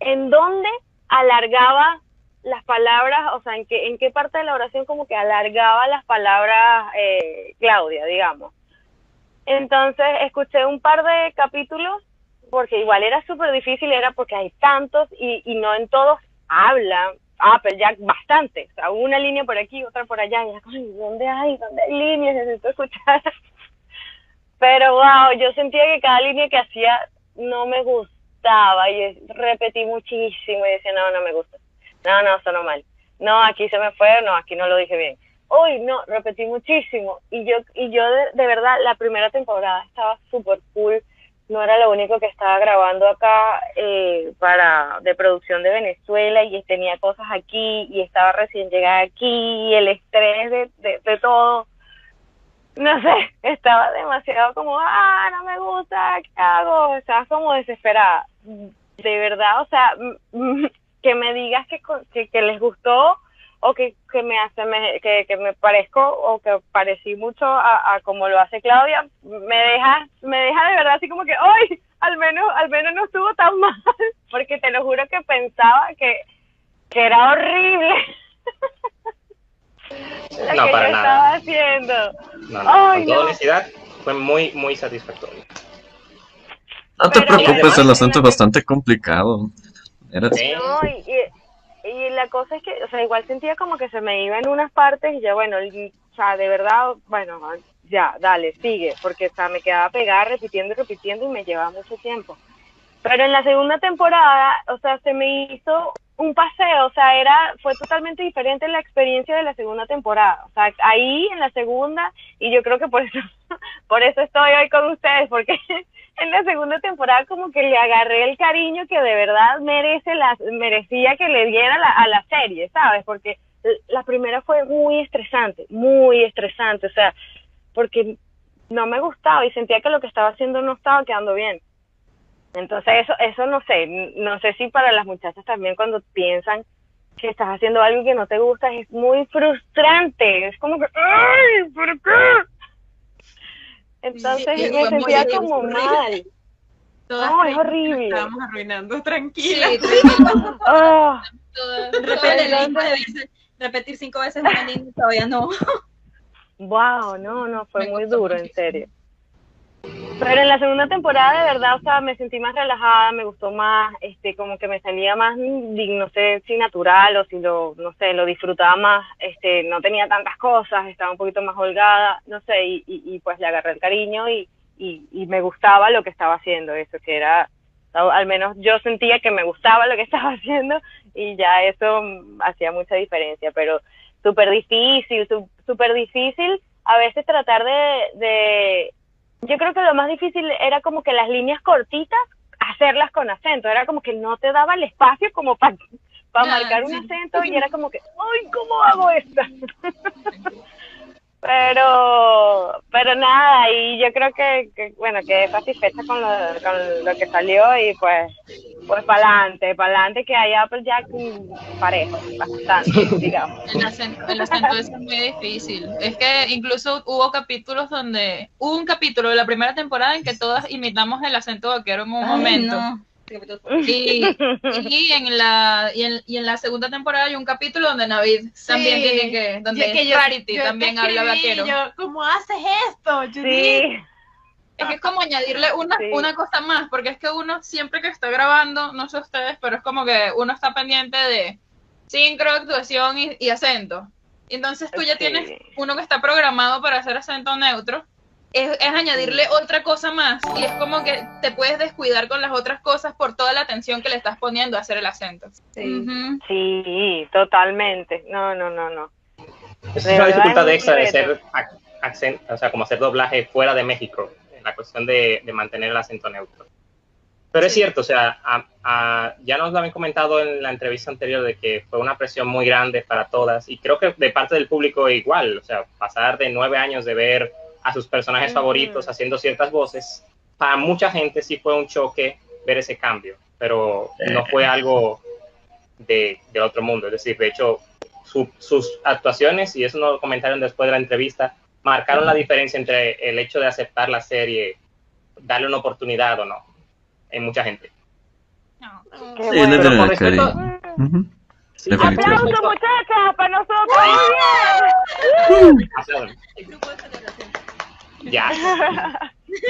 en dónde alargaba las palabras, o sea, en qué, en qué parte de la oración como que alargaba las palabras eh, Claudia, digamos. Entonces, escuché un par de capítulos, porque igual era súper difícil, era porque hay tantos y, y no en todos hablan. Ah, pero ya bastante. O sea, una línea por aquí, otra por allá. Y era "Ay, ¿dónde hay? ¿Dónde hay líneas? Necesito escuchar. Pero wow, yo sentía que cada línea que hacía no me gustaba. Y repetí muchísimo y decía, no, no me gusta. No, no, sonó mal. No, aquí se me fue, no, aquí no lo dije bien. Uy, no, repetí muchísimo. Y yo, y yo de, verdad, la primera temporada estaba súper cool. No era lo único que estaba grabando acá eh, para de producción de Venezuela y tenía cosas aquí y estaba recién llegada aquí y el estrés de, de, de todo. No sé, estaba demasiado como, ah, no me gusta, ¿qué hago? Estaba como desesperada. De verdad, o sea, que me digas que, co- que, que les gustó o que, que me hace que, que me parezco o que parecí mucho a, a como lo hace Claudia me deja me deja de verdad así como que ¡ay! al menos al menos no estuvo tan mal porque te lo juro que pensaba que que era horrible lo No, que para yo nada. estaba haciendo No, no, Ay, con toda no. honestidad, fue muy, muy satisfactorio. No te Pero- preocupes, el acento es bastante complicado. Era- Sí. No, y, y, la cosa es que, o sea, igual sentía como que se me iba en unas partes y ya, bueno, y- o sea, de verdad, bueno, ya, dale, sigue, porque, o sea, me quedaba pegada repitiendo y repitiendo y me llevaba mucho tiempo. Pero en la segunda temporada, o sea, se me hizo un paseo, o sea, era, fue totalmente diferente la experiencia de la segunda temporada. O sea, ahí en la segunda, y yo creo que por eso, por eso estoy hoy con ustedes, porque en la segunda temporada como que le agarré el cariño que de verdad merece la, merecía que le diera la- a la serie, ¿sabes? Porque la primera fue muy estresante, muy estresante, o sea, porque no me gustaba y sentía que lo que estaba haciendo no estaba quedando bien. Entonces eso, eso no sé, no sé si para las muchachas también cuando piensan que estás haciendo algo que no te gusta es muy frustrante, es como que, ¡ay! ¿Por qué? Entonces Sí, me sentía como mal. Todas No, es horrible. Estábamos arruinando, Sí, tranquila. tranquilo. Ah, Todo- todo el elenco de veces- repetir cinco veces una línea y todavía no. wow, no, no, fue Me muy duro, en muchísimo. serio. Pero en la segunda temporada, de verdad, o sea, me sentí más relajada, me gustó más, este, como que me salía más, no sé si natural o si lo, no sé, lo disfrutaba más, este, no tenía tantas cosas, estaba un poquito más holgada, no sé, y, y, pues le agarré el cariño y, y, y me gustaba lo que estaba haciendo, eso que era, al menos yo sentía que me gustaba lo que estaba haciendo y ya eso hacía mucha diferencia, pero súper difícil, súper difícil a veces tratar de, yo creo que lo más difícil era como que las líneas cortitas, hacerlas con acento, era como que no te daba el espacio como para Ah, marcar un acento y era como que, ay, ¿cómo hago esto? pero, pero nada, y yo creo que, que, bueno, quedé satisfecha con lo, con lo que salió y pues, pues para adelante, para adelante que hay Applejack parejo, bastante, digamos. El acento, el acento es muy difícil. Es que incluso hubo capítulos donde. Hubo un capítulo de la primera temporada en que todas imitamos el acento vaquero en un Ay, momento. no. Y, y, en la, y, en, y en la segunda temporada hay un capítulo donde Navid también tiene que. Donde Yo- que yo- Rarity yo también habla escribí, vaquero. Yo, ¿cómo haces esto? Judith? Sí, Es que es como añadirle una, Sí. una cosa más, porque es que uno siempre que está grabando, no sé ustedes, pero es como que uno está pendiente de sincro, actuación y, y acento. Entonces tú ya Sí. tienes uno que está programado para hacer acento neutro. Es, es añadirle otra cosa más y es como que te puedes descuidar con las otras cosas por toda la atención que le estás poniendo a hacer el acento. Ujú. sí, totalmente, no, no, no, no. Esa es una verdad dificultad extra de ser ac- accent, o sea, como hacer doblaje fuera de México. La cuestión de, de mantener el acento neutro. Pero es cierto, o sea, a- a- ya nos lo habían comentado en la entrevista anterior de que fue una presión muy grande para todas y creo que de parte del público igual, o sea, pasar de nueve años de ver a sus personajes Ujú. favoritos haciendo ciertas voces, para mucha gente sí fue un choque ver ese cambio, pero no fue algo de, de otro mundo, es decir, de hecho, su- sus actuaciones, y eso nos lo comentaron después de la entrevista, marcaron la diferencia entre el hecho de aceptar la serie, darle una oportunidad o no, en mucha gente. Qué Sí, bueno. respecto-. Sí, Definitivo. ¡Aplausos, muchachas! ¡Para nosotros! Ya.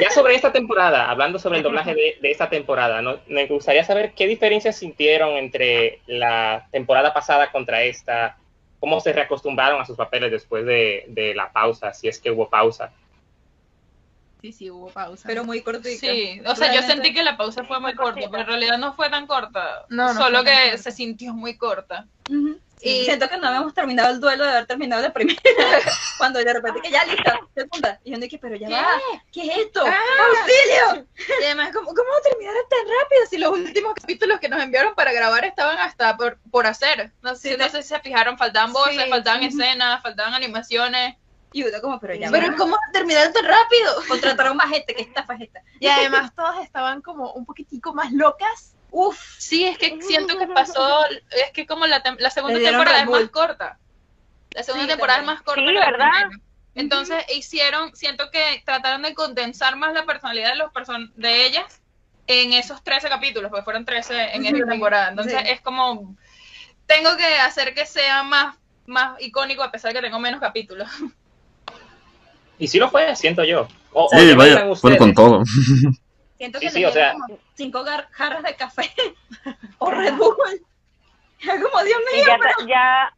Ya sobre esta temporada, hablando sobre el doblaje de, de esta temporada, ¿no? me gustaría saber qué diferencias sintieron entre la temporada pasada contra esta, cómo se reacostumbraron a sus papeles después de, de la pausa, si es que hubo pausa. Sí, sí, hubo pausa. Pero muy cortita. Sí, o sea, yo sentí que la pausa fue muy corta, pero en realidad no fue tan corta. No, no solo que corta. se sintió muy corta. Ujú. Sí. Y siento que no habíamos terminado el duelo de haber terminado la primera. Cuando de repente que ya lista, segunda. Y yo dije, pero ya ¿Qué? va. ¿Qué es esto? Ah. ¡Auxilio! Y además, ¿cómo, ¿cómo terminaron tan rápido si los últimos capítulos que nos enviaron para grabar estaban hasta por, por hacer? No sé, Sí, no sé si se fijaron, faltaban voces, Sí, faltaban escenas, faltaban animaciones. Y uno como, pero ya Pero va. ¿cómo terminaron tan rápido? Contrataron más gente, que estafa es esta. Y además todas estaban como un poquitico más locas. Uf, sí, es que siento que pasó, es que como la, tem- la segunda temporada es más corta. La segunda Sí, temporada es más corta Sí, ¿verdad? Entonces hicieron, siento que trataron de condensar más la personalidad de los person de ellas en esos 13 capítulos, porque fueron 13 en esta temporada. Entonces sí. es como, tengo que hacer que sea más, más icónico a pesar de que tengo menos capítulos. Y sí lo fue, siento yo. O, o Sí, vaya, fueron con todo. Siento Sí, que sí, le o sea- dieron como cinco gar- jarras de café o Red Bull. Como, Dios Y mío, ya, pero- sa- ya,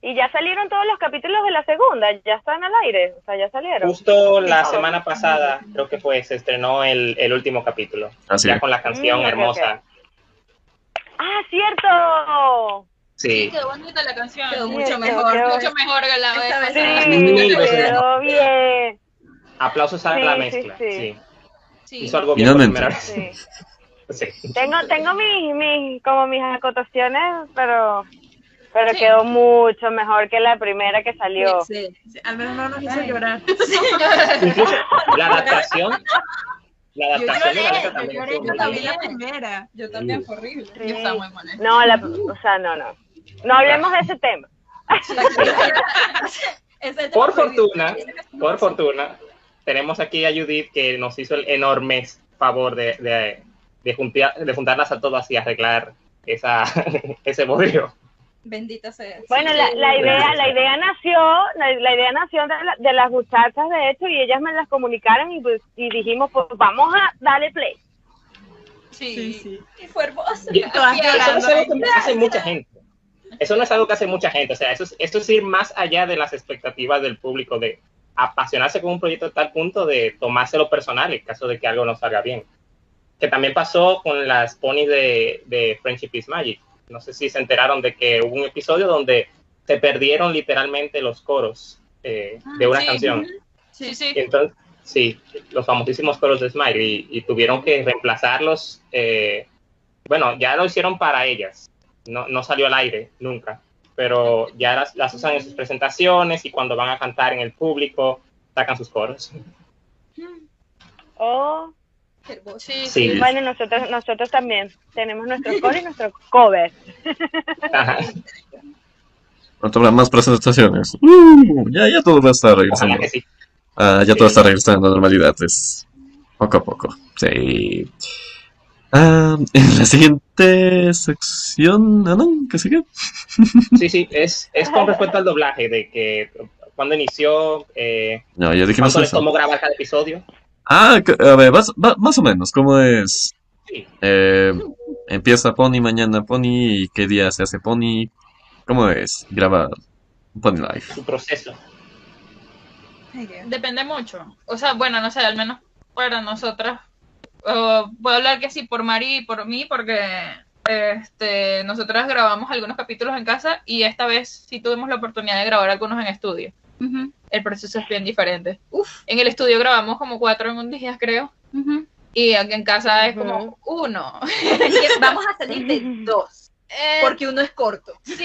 y ya salieron todos los capítulos de la segunda, ya están al aire, o sea, ya salieron. Justo la semana pasada, creo que fue, se estrenó el, el último capítulo, Así ya es. con la canción Mm, hermosa. ¡Ah, cierto! Sí. quedó bonita la canción. Quedó Sí, mucho mejor. quedó- Mucho mejor que la vez. Sí, quedó bien. Aplausos a Sí, la sí, mezcla. sí. Sí. Hizo algo bien por Finalmente. primera vez. Sí. Sí. Tengo, tengo mis, mis, como mis acotaciones, pero, pero Sí. quedó mucho mejor que la primera que salió. Sí, Sí, Al menos no nos hizo llorar. Incluso la adaptación, la Yo adaptación de la lloré, letra yo también lloré, yo muy la primera. Yo también, fue horrible. Sí. Yo estaba muy buena. No, la, o sea, no, no. No hablemos de ese tema. Por fortuna, por fortuna, tenemos aquí a Judith que nos hizo el enorme favor de, de, de, juntia- de juntarlas a todas y arreglar esa, ese bodrio. Bendita sea. Bueno, la, la idea, la idea nació, la, la idea nació de, la- de las muchachas, de hecho, y ellas me las comunicaron y, pues, y dijimos, pues vamos a darle play. Sí. Y fue hermoso. Y- Eso no es algo que hace mucha gente. Eso no es algo que hace mucha gente. O sea, eso es, esto es ir más allá de las expectativas del público, de apasionarse con un proyecto a tal punto de tomárselo personal en caso de que algo no salga bien. Que también pasó con las ponis de, de Friendship is Magic. No sé si se enteraron de que hubo un episodio donde se perdieron literalmente los coros eh, de una sí. canción. Sí, sí. Y entonces, sí, los famosísimos coros de Smile y, y tuvieron que reemplazarlos. eh, bueno, ya lo hicieron para ellas, no, no salió al aire nunca, pero ya las, las usan en sus presentaciones y cuando van a cantar en el público sacan sus coros. Oh. Sí, Sí. sí. bueno, nosotros, nosotros también tenemos nuestro core y nuestro cover. Ajá. Habrá más presentaciones. Uh, ya, ya todo va a estar regresando. sí. Ah, ya todo está regresando a normalidad. Es poco a poco. Sí. Ah, en la siguiente sección, ¿no? ¿Qué sigue? Sí, sí, es, es con respecto al doblaje, de que cuando inició, eh, No, ya dijimos cuánto les tomó grabar cada episodio. Ah, que- a ver, más, o menos, ¿cómo es? Sí. Eh, empieza Pony, mañana Pony, y qué día se hace Pony. ¿Cómo es? Graba Pony Live. Su proceso. Depende mucho. O sea, bueno, no sé, al menos para nosotras. Eh, puedo hablar que sí por Mari y por mí, porque este, nosotras grabamos algunos capítulos en casa y esta vez sí tuvimos la oportunidad de grabar algunos en estudio. el proceso es bien diferente. Uf, en el estudio grabamos como cuatro en un día, creo. Y aquí en casa es como uno. Y vamos a salir de dos. Eh, Porque uno es corto. Sí,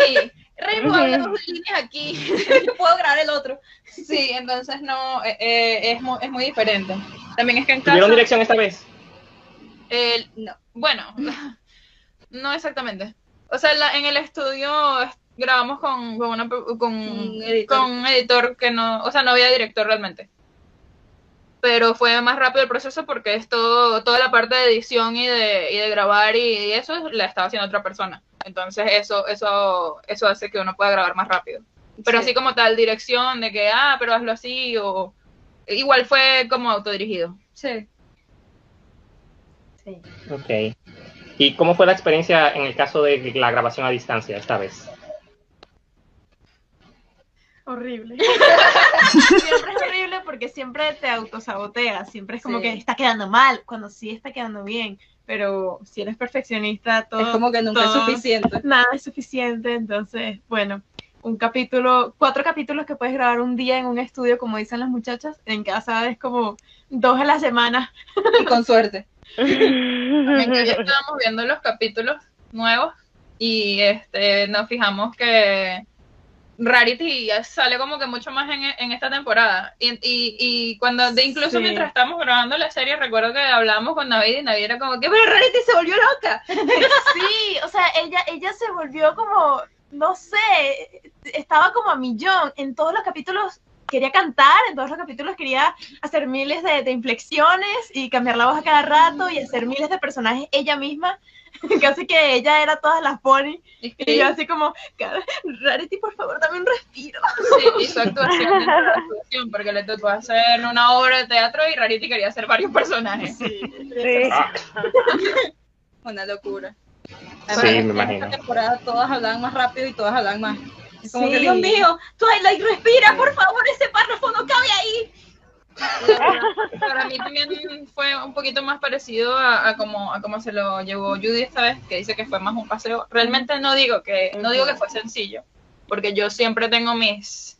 Rainbow habla dos líneas aquí. Yo puedo grabar el otro. Sí, entonces no, eh, eh, es, mu- es muy diferente. También es que en casa... ¿Tuvieron dirección esta vez? El- no, bueno, no exactamente. O sea, en la- en el estudio es- grabamos con, con, una, pro- con, Un editor. con un editor que no, o sea, no había director realmente. Pero fue más rápido el proceso porque es todo, toda la parte de edición y de, y de grabar y, y eso la estaba haciendo otra persona. Entonces eso, eso, eso hace que uno pueda grabar más rápido. Pero Sí. así como tal, dirección de que, ah, pero hazlo así, o igual fue como autodirigido. Sí. Sí. Ok. ¿Y cómo fue la experiencia en el caso de la grabación a distancia esta vez? Horrible. siempre es horrible porque siempre te autosaboteas, siempre es como Sí. que está quedando mal, cuando sí está quedando bien, pero si eres perfeccionista, todo, Es como que nunca es suficiente. nada es suficiente, entonces, bueno, un capítulo, cuatro capítulos que puedes grabar un día en un estudio, como dicen las muchachas, en casa es como dos a la semana. Y con suerte. También ya estábamos viendo los capítulos nuevos y este nos fijamos que Rarity sale como que mucho más en, en esta temporada. Y, y, y cuando, de incluso Sí. mientras estábamos grabando la serie, recuerdo que hablábamos con Navid y Navid era como que, pero Rarity se volvió loca. Sí, o sea, ella, ella se volvió como, no sé, estaba como a millón. En todos los capítulos quería cantar, en todos los capítulos quería hacer miles de, de inflexiones y cambiar la voz a cada rato y hacer miles de personajes ella misma. Casi que ella era todas las pony. Y, Y yo así como, "Cara, Rarity, por favor, dame un respiro. sí, y su actuación, de la actuación, porque le tocó hacer una obra de teatro y Rarity quería hacer varios personajes. Sí. Una locura. Sí, Además, me en imagino. esta temporada todas hablaban más rápido y todas hablaban más. Es como Sí. que, Dios mío, Twilight, respira, por favor, ese párrafo no cabe ahí. Para mí también fue un poquito más parecido a, a como a cómo se lo llevó Judy esta vez, que dice que fue más un paseo. Realmente no digo que no digo que fue sencillo, porque yo siempre tengo mis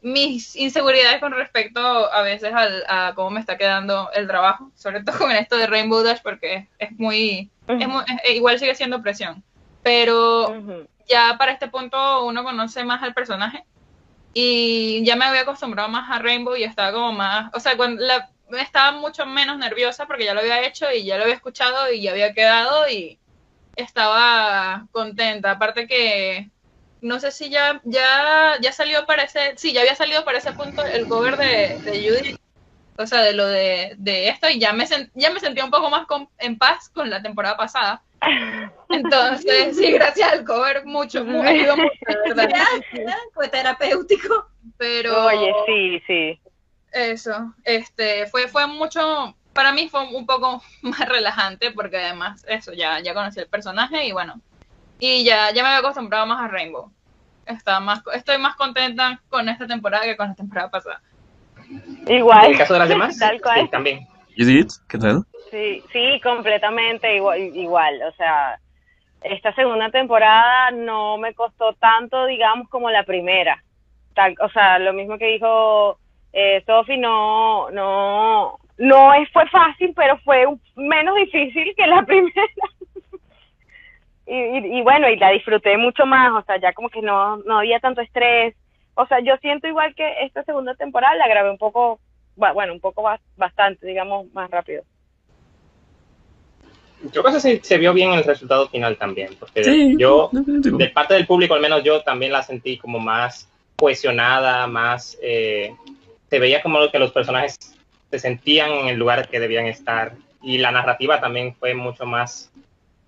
mis inseguridades con respecto a veces al, a cómo me está quedando el trabajo, sobre todo con esto de Rainbow Dash, porque es muy, es muy- es- igual sigue siendo presión. Pero Ujú. Ya para este punto uno conoce más al personaje y ya me había acostumbrado más a Rainbow y estaba como más, o sea, cuando la, estaba mucho menos nerviosa porque ya lo había hecho y ya lo había escuchado y ya había quedado y estaba contenta. Aparte que no sé si ya ya ya salió para ese, sí, ya había salido para ese punto el cover de, de Judy. O sea, de lo de, de esto, y ya me, sen- ya me sentía un poco más con- en paz con la temporada pasada. Entonces, sí, gracias al cover, mucho, mu- ayudó mucho, verdad. Fue terapéutico. Pero Oye, sí, sí. eso, este, fue, fue mucho, para mí fue un poco más relajante, porque además, eso, ya, ya conocí el personaje y bueno, y ya, ya me había acostumbrado más a Rainbow. Estaba más, estoy más contenta con esta temporada que con la temporada pasada. ¿En Igual. el caso de las demás? Tal cual. Sí, también. Judith, ¿qué tal? Sí, sí, completamente igual, igual. O sea, esta segunda temporada no me costó tanto, digamos, como la primera. Tal, o sea, lo mismo que dijo eh, Sofi, no, no, no es, fue fácil, pero fue menos difícil que la primera. y, y, bueno, y la disfruté mucho más, o sea, ya como que no, no había tanto estrés. O sea, yo siento igual que esta segunda temporada la grabé un poco, bueno, un poco bas- bastante, digamos, más rápido. Yo creo que se, se vio bien el resultado final también, porque Sí, yo, de parte del público, al menos yo también la sentí como más cohesionada, más... eh, se veía como que los personajes se sentían en el lugar que debían estar y la narrativa también fue mucho más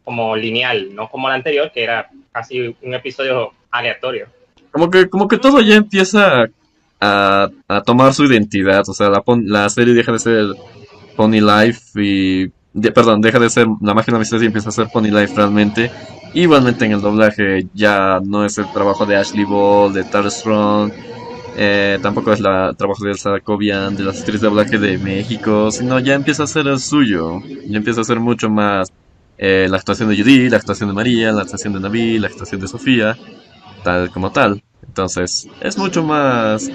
como lineal, no como la anterior, que era casi un episodio aleatorio. Como que, como que todo ya empieza a, a tomar su identidad. O sea, la, la serie deja de ser Pony Life y. de- perdón, deja de ser la magia de la amistad y empieza a ser Pony Life realmente. Igualmente en el doblaje ya no es el trabajo de Ashley Ball, de Tara Strong, eh, tampoco es la- el trabajo de Elsa Cobian, de las actrices de doblaje de México, sino ya empieza a ser el suyo. Ya empieza a ser mucho más eh, la actuación de Judy, la actuación de María, la actuación de Navi, la actuación de Sofía tal como tal. Entonces, es mucho más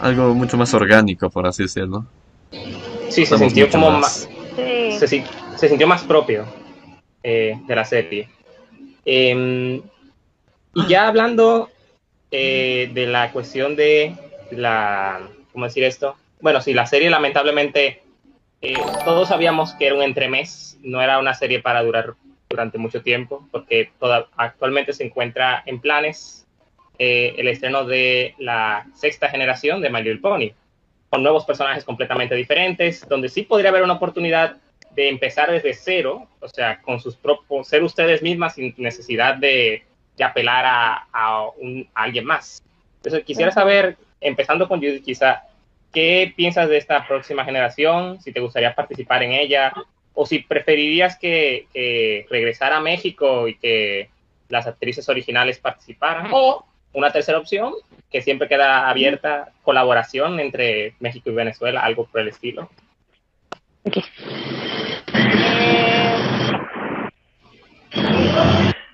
algo mucho más orgánico, por así decirlo. Sí, se Estamos sintió como más-. Se, si- se sintió más propio eh, de la serie. Em, y ya hablando eh, de la cuestión de la, ¿cómo decir esto? Bueno, sí, la serie lamentablemente, eh, todos sabíamos que era un entremés, no era una serie para durar durante mucho tiempo, porque actualmente se encuentra en planes el estreno de la sexta generación de My Little Pony, con nuevos personajes completamente diferentes, donde sí podría haber una oportunidad de empezar desde cero, o sea, con sus propios, ser ustedes mismas sin necesidad de, de apelar a, a un- a alguien más. Entonces, quisiera saber, empezando con Judith, quizá, ¿qué piensas de esta próxima generación? Si te gustaría participar en ella, o si preferirías que, que regresara a México y que las actrices originales participaran, o una tercera opción, que siempre queda abierta, colaboración entre México y Venezuela, algo por el estilo. Eh,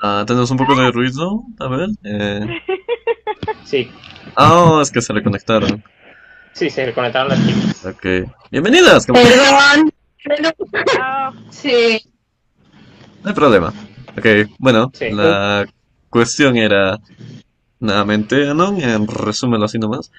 Ah, tenemos un poco de ruido, a ver. Eh... Sí, Ah, es que se reconectaron. sí, se reconectaron las chicas. Ok. Bienvenidas, ¿cómo- Perdón. ah, Sí. no hay problema. Ok, bueno, Sí. la cuestión era, nuevamente, Anon, en resúmelo así nomás.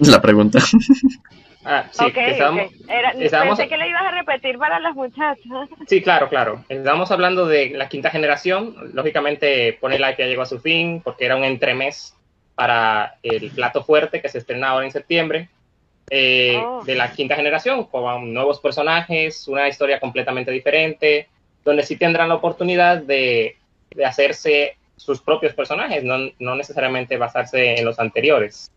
La pregunta. Ah, sí, ok, estábamos, ok. Era- estábamos- pensé que le ibas a repetir para las muchachas. sí, claro, claro. Estamos hablando de la quinta generación. Lógicamente, Pony Life ya llegó a su fin porque era un entremés para el plato fuerte que se estrena ahora en septiembre. eh, Oh. De la quinta generación, con nuevos personajes, una historia completamente diferente, donde sí tendrán la oportunidad de, de hacerse sus propios personajes, no, no necesariamente basarse en los anteriores.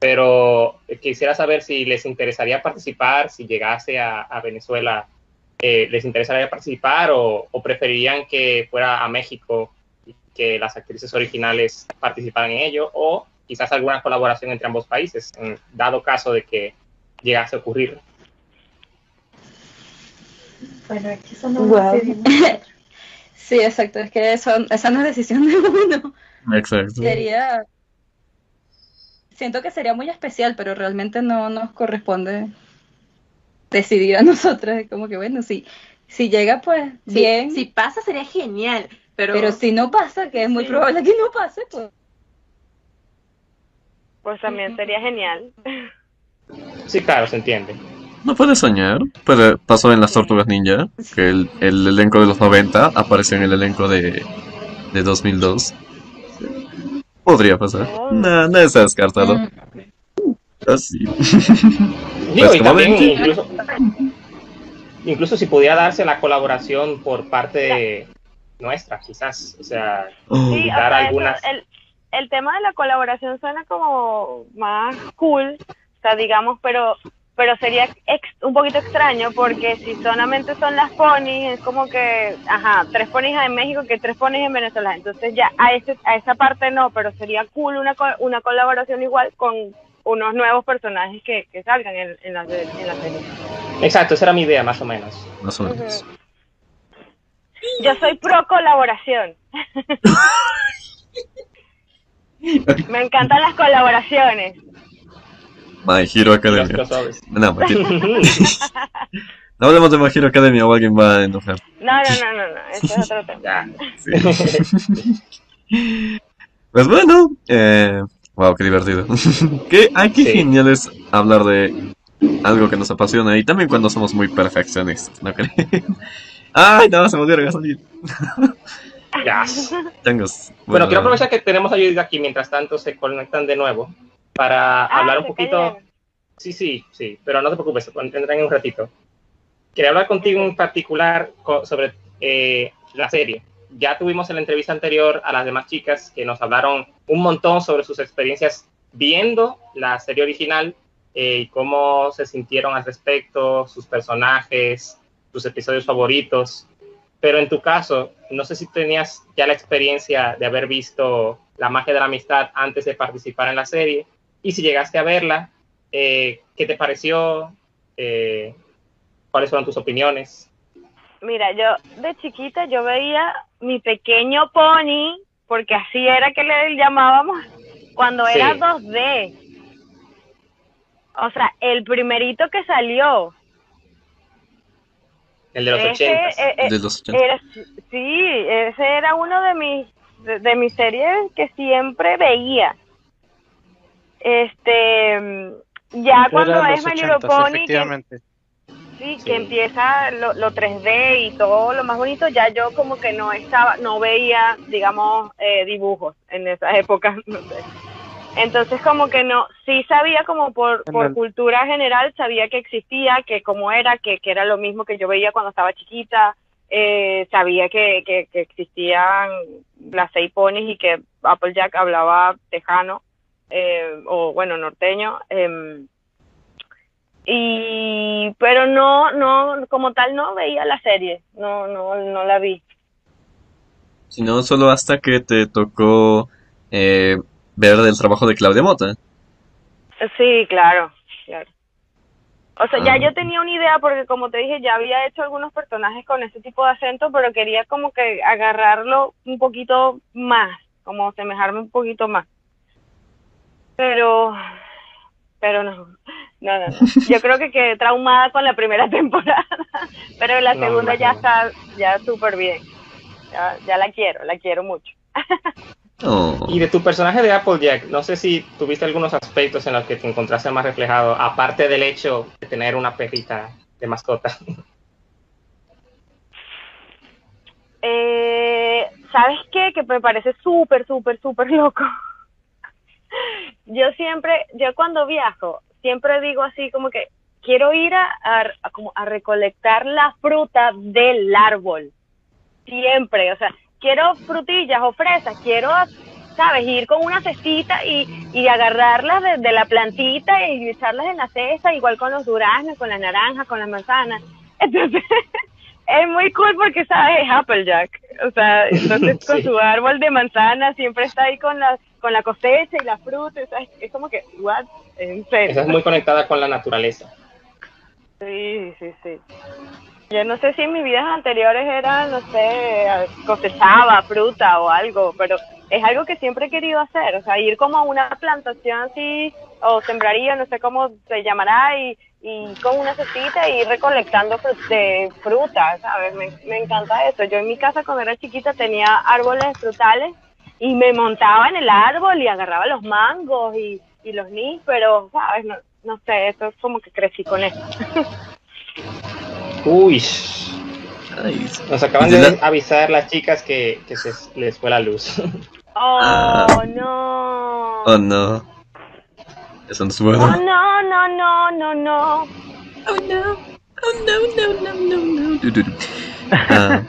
Pero quisiera saber si les interesaría participar, si llegase a, a Venezuela, eh, les interesaría participar o, o preferirían que fuera a México y que las actrices originales participaran en ello, o quizás alguna colaboración entre ambos países, en dado caso de que llegase a ocurrir. Bueno, aquí eso no. Sí, exacto, es que son, esa no es decisión de uno. Exacto. Sería. Siento que sería muy especial, pero realmente no nos corresponde decidir a nosotras. Es como que, bueno, si, si llega, pues Sí, bien. Si pasa sería genial, pero, Pero si no pasa, que es muy Sí. probable que no pase, pues. Pues también sería genial. Sí, claro, se entiende. No puede soñar, pero pasó en las Tortugas Ninja, que el, el elenco de los 90 apareció en el elenco de, de 2002. Podría pasar. No, no se ha descartado. Mm. Así. Digo, Pues y también incluso, incluso si pudiera darse la colaboración por parte de nuestra, quizás, o sea, Oh, Sí, dar algunas- el, el tema de la colaboración suena como más cool, o sea, digamos, pero pero sería ex- un poquito extraño porque si solamente son las ponis, es como que, ajá, tres ponis en México que tres ponis en Venezuela. Entonces ya a, ese, a esa parte no, pero sería cool una, co- una colaboración igual con unos nuevos personajes que, que salgan en, en, la, en la serie. exacto, esa era mi idea, más o menos. más o menos. Yo soy pro colaboración. Me encantan las colaboraciones. My Hero Academia. crossovers. No, mentira. No hablemos de My Hero Academia o alguien va a enojar. No, no, no, no, no, ese es otro tema. Ya. Sí. Pues bueno, eh, wow, qué divertido. qué, ay, qué Sí. genial es hablar de algo que nos apasiona y también cuando somos muy perfeccionistas, ¿no creen? Ay, no, se me olvidó gasolina. Ya. Changos. Bueno, quiero aprovechar que tenemos a Judith aquí mientras tanto se conectan de nuevo para Ah, hablar un poquito. Sí, sí, sí, pero no te preocupes, vendrán en un ratito. Quería hablar contigo en particular sobre eh, la serie. Ya tuvimos en la entrevista anterior a las demás chicas que nos hablaron un montón sobre sus experiencias viendo la serie original eh, y cómo se sintieron al respecto, sus personajes, sus episodios favoritos. Pero en tu caso, no sé si tenías ya la experiencia de haber visto La magia de la amistad antes de participar en la serie y si llegaste a verla, eh, ¿qué te pareció? Eh, ¿Cuáles fueron tus opiniones? Mira, yo de chiquita yo veía mi pequeño pony, porque así era que le llamábamos, cuando Sí. era 2D. O sea, el primerito que salió. El de los ese, 80. eh, eh, De los 80. era- sí, ese era uno de mis de, de mis series que siempre veía. Este, mm, ya cuando es los My Little 80s, Pony, que, efectivamente. sí, Sí. que empieza lo, lo 3D y todo lo más bonito, ya yo como que no estaba, no veía, digamos, eh, dibujos en esa época, no sé. Entonces como que no, sí sabía como por, por el- cultura general, sabía que existía, que cómo era, que, que era lo mismo que yo veía cuando estaba chiquita, eh, sabía que, que, que existían las seis ponis y que Applejack hablaba tejano, eh, o bueno, norteño, em, y pero no, no, como tal no veía la serie, no, no, no la vi. Sino solo hasta que te tocó eh, ver el trabajo de Claudia Mota. Sí, claro, claro. O sea, ya Ah. yo tenía una idea porque como te dije, ya había hecho algunos personajes con ese tipo de acento, pero quería como que agarrarlo un poquito más, como semejarme un poquito más. Pero, pero no, no, no. no. Yo creo que quedé traumada con la primera temporada, pero la No, segunda ya está, ya súper bien. Ya, ya la quiero, la quiero mucho. Oh. Y de tu personaje de Applejack, no sé si tuviste algunos aspectos en los que te encontraste más reflejado, aparte del hecho de tener una perrita de mascota. Eh, ¿Sabes qué? Que me parece súper, súper, súper loco. Yo siempre, yo cuando viajo, siempre digo así como que quiero ir a, a- como a recolectar la fruta del árbol. Siempre, o sea, quiero frutillas o fresas, quiero, ¿sabes? Ir con una cestita y, y agarrarlas de, de la plantita y echarlas en la cesta, igual con los duraznos, con las naranjas, con las manzanas. Entonces, es muy cool porque, ¿sabes? Es Applejack. O sea, entonces con su árbol de manzana siempre está ahí con la, con la cosecha y la fruta. ¿sabes? Es como que, ¿what? En serio. Estás muy conectada con la naturaleza. Sí, sí, sí. Yo no sé si en mis vidas anteriores era, no sé, cosechaba fruta o algo, pero es algo que siempre he querido hacer, o sea, ir como a una plantación así, o sembraría, no sé cómo se llamará, y, y con una cestita y ir recolectando fru- de fruta, ¿sabes? Me, me encanta eso. Yo en mi casa cuando era chiquita tenía árboles frutales y me montaba en el árbol y agarraba los mangos y, y los nísperos, ¿sabes? No, no sé, eso es como que crecí con eso. Uy, Ay, nos acaban ¿Y de avisar las chicas que, que se les fue la luz. Ah. Oh, no. oh no. Eso no es Oh, no, no, no, no, no. Oh no, oh no, no, no, no, no. Ah.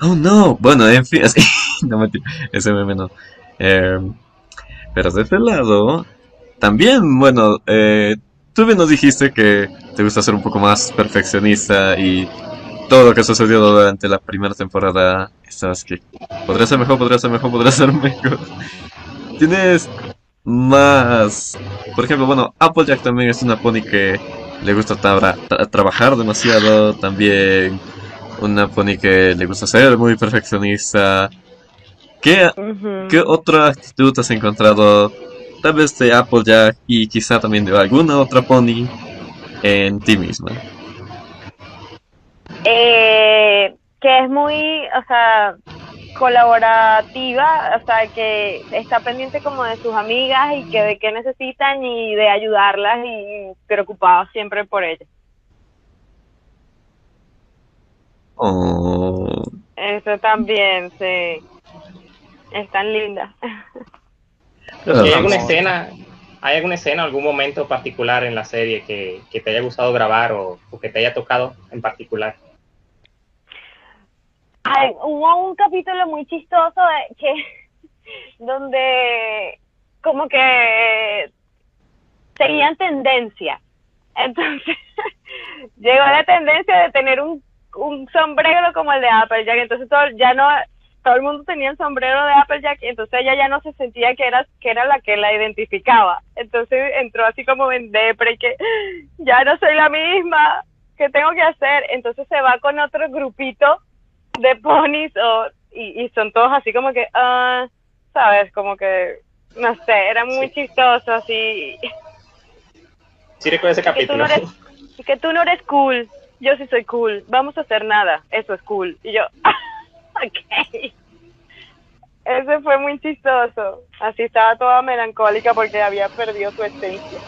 Oh no. Bueno, en fin. así- no mentira. Ese meme no. Eh, pero de este lado. También, bueno, eh, tú bien nos dijiste que te gusta ser un poco más perfeccionista y todo lo que sucedió durante la primera temporada, sabes que podría ser mejor, podría ser mejor, podría ser mejor. Tienes más, por ejemplo, bueno, Applejack también es una pony que le gusta tra- tra- trabajar demasiado, también una pony que le gusta ser muy perfeccionista. ¿Qué. ¿Qué otra actitud has encontrado, tal vez de Applejack y quizá también de alguna otra pony en ti misma? Eh, que es muy, o sea, colaborativa, o sea, que está pendiente como de sus amigas y que de qué necesitan y de ayudarlas y preocupado siempre por ellas. Oh, Eso también, sí. Es tan linda. ¿Hay alguna escena, hay alguna escena, algún momento particular en la serie que, que te haya gustado grabar o, o que te haya tocado en particular? Ay, hubo un capítulo muy chistoso que donde como que seguían tendencia. Entonces llegó la tendencia de tener un, un sombrero como el de Applejack. Entonces todo, ya no todo el mundo tenía el sombrero de Applejack y entonces ella ya no se sentía que era que era la que la identificaba. Entonces entró así como en depre que ya no soy la misma. ¿Qué tengo que hacer? Entonces se va con otro grupito de ponis o, y, y son todos así como que, ah, ¿sabes? Como que no sé, era muy chistoso, así. Sí recuerdo ese Que tú, no eres, que tú no eres cool, yo sí soy cool, vamos a hacer nada, eso es cool. Y yo, ok. Ese fue muy chistoso. Así estaba toda melancólica porque había perdido su esencia.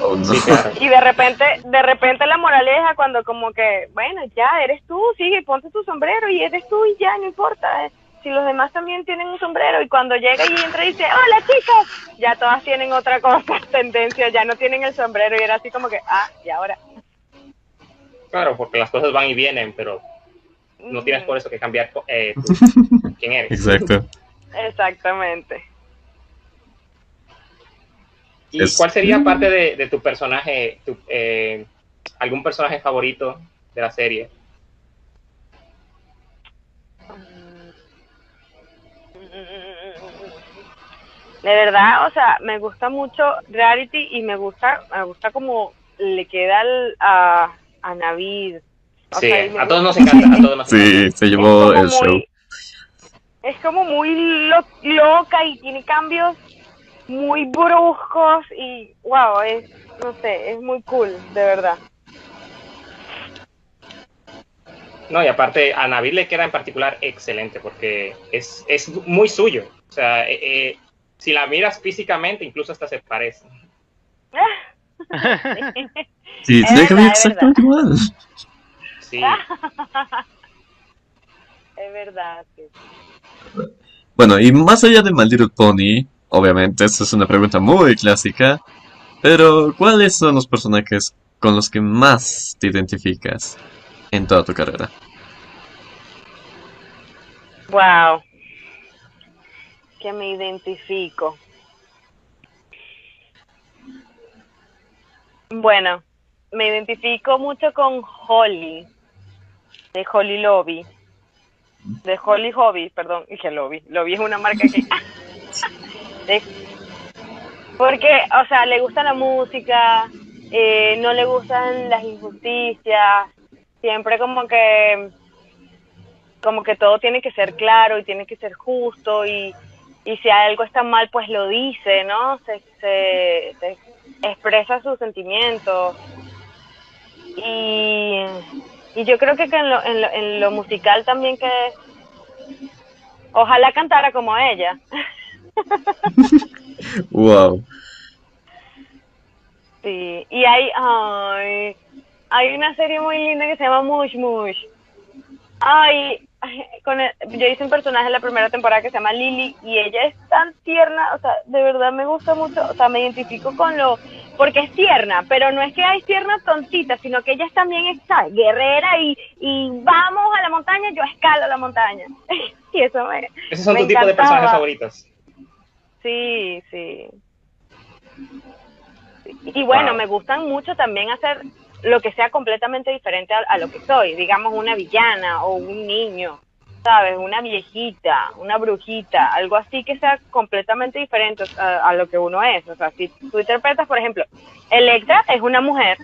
Oh, no. Sí, claro. Y de repente, de repente la moraleja cuando como que, bueno, ya eres tú, sigue, ponte tu sombrero y eres tú y ya, no importa. eh. Si los demás también tienen un sombrero y cuando llega y entra y dice, hola chicas, ya todas tienen otra cosa, tendencia, ya no tienen el sombrero y era así como que, ah, y ahora. Claro, porque las cosas van y vienen, pero no tienes por eso que cambiar eh, quién eres. Exacto. Exactamente. ¿Y Es- cuál sería parte de, de tu personaje, tu, eh, algún personaje favorito de la serie? De verdad, o sea, me gusta mucho Reality y me gusta, me gusta como le queda al- a, a Navid. O Sí, sea, a todos nos encanta, a todos nos Sí, se llevó el show. Es como muy lo- loca y tiene cambios muy bruscos y wow, es, no sé, es muy cool, de verdad. No, y aparte a Navid le queda en particular excelente porque es, es muy suyo. O sea, eh, eh, si la miras físicamente, incluso hasta se parece. Sí, Es verdad, exactamente igual. Sí, Es verdad. sí. Bueno, y más allá de My Little Pony, obviamente, esta es una pregunta muy clásica, pero ¿cuáles son los personajes con los que más te identificas en toda tu carrera? Wow. Que me identifico. Bueno, me identifico mucho con Holly, de Holly Lobby. De Holly Hobby, perdón, dije Lobby. Lobby es una marca que... Porque, o sea, le gusta la música, eh, no le gustan las injusticias, siempre como que como que todo tiene que ser claro y tiene que ser justo y, y si algo está mal pues lo dice, ¿no? Se, se, se expresa sus sentimientos y, y yo creo que, que en, lo, en, lo, en lo musical también que ojalá cantara como ella. Wow. Sí, y hay, ay, hay una serie muy linda que se llama Mush Mush. Ay, con el- yo hice un personaje en la primera temporada que se llama Lily y ella es tan tierna, o sea, de verdad me gusta mucho, o sea, me identifico con lo, porque es tierna, pero no es que hay tierna tontita, sino que ella es también es ¿sabes? guerrera y, y vamos a la montaña, yo escalo la montaña. y eso me, esos son me tu tipo de personajes favoritos. Sí, sí. Y bueno, Wow. me gustan mucho también hacer lo que sea completamente diferente a, a lo que soy. Digamos, una villana o un niño, ¿sabes? Una viejita, una brujita, algo así que sea completamente diferente a, a lo que uno es. O sea, si tú interpretas, por ejemplo, Electra es una mujer,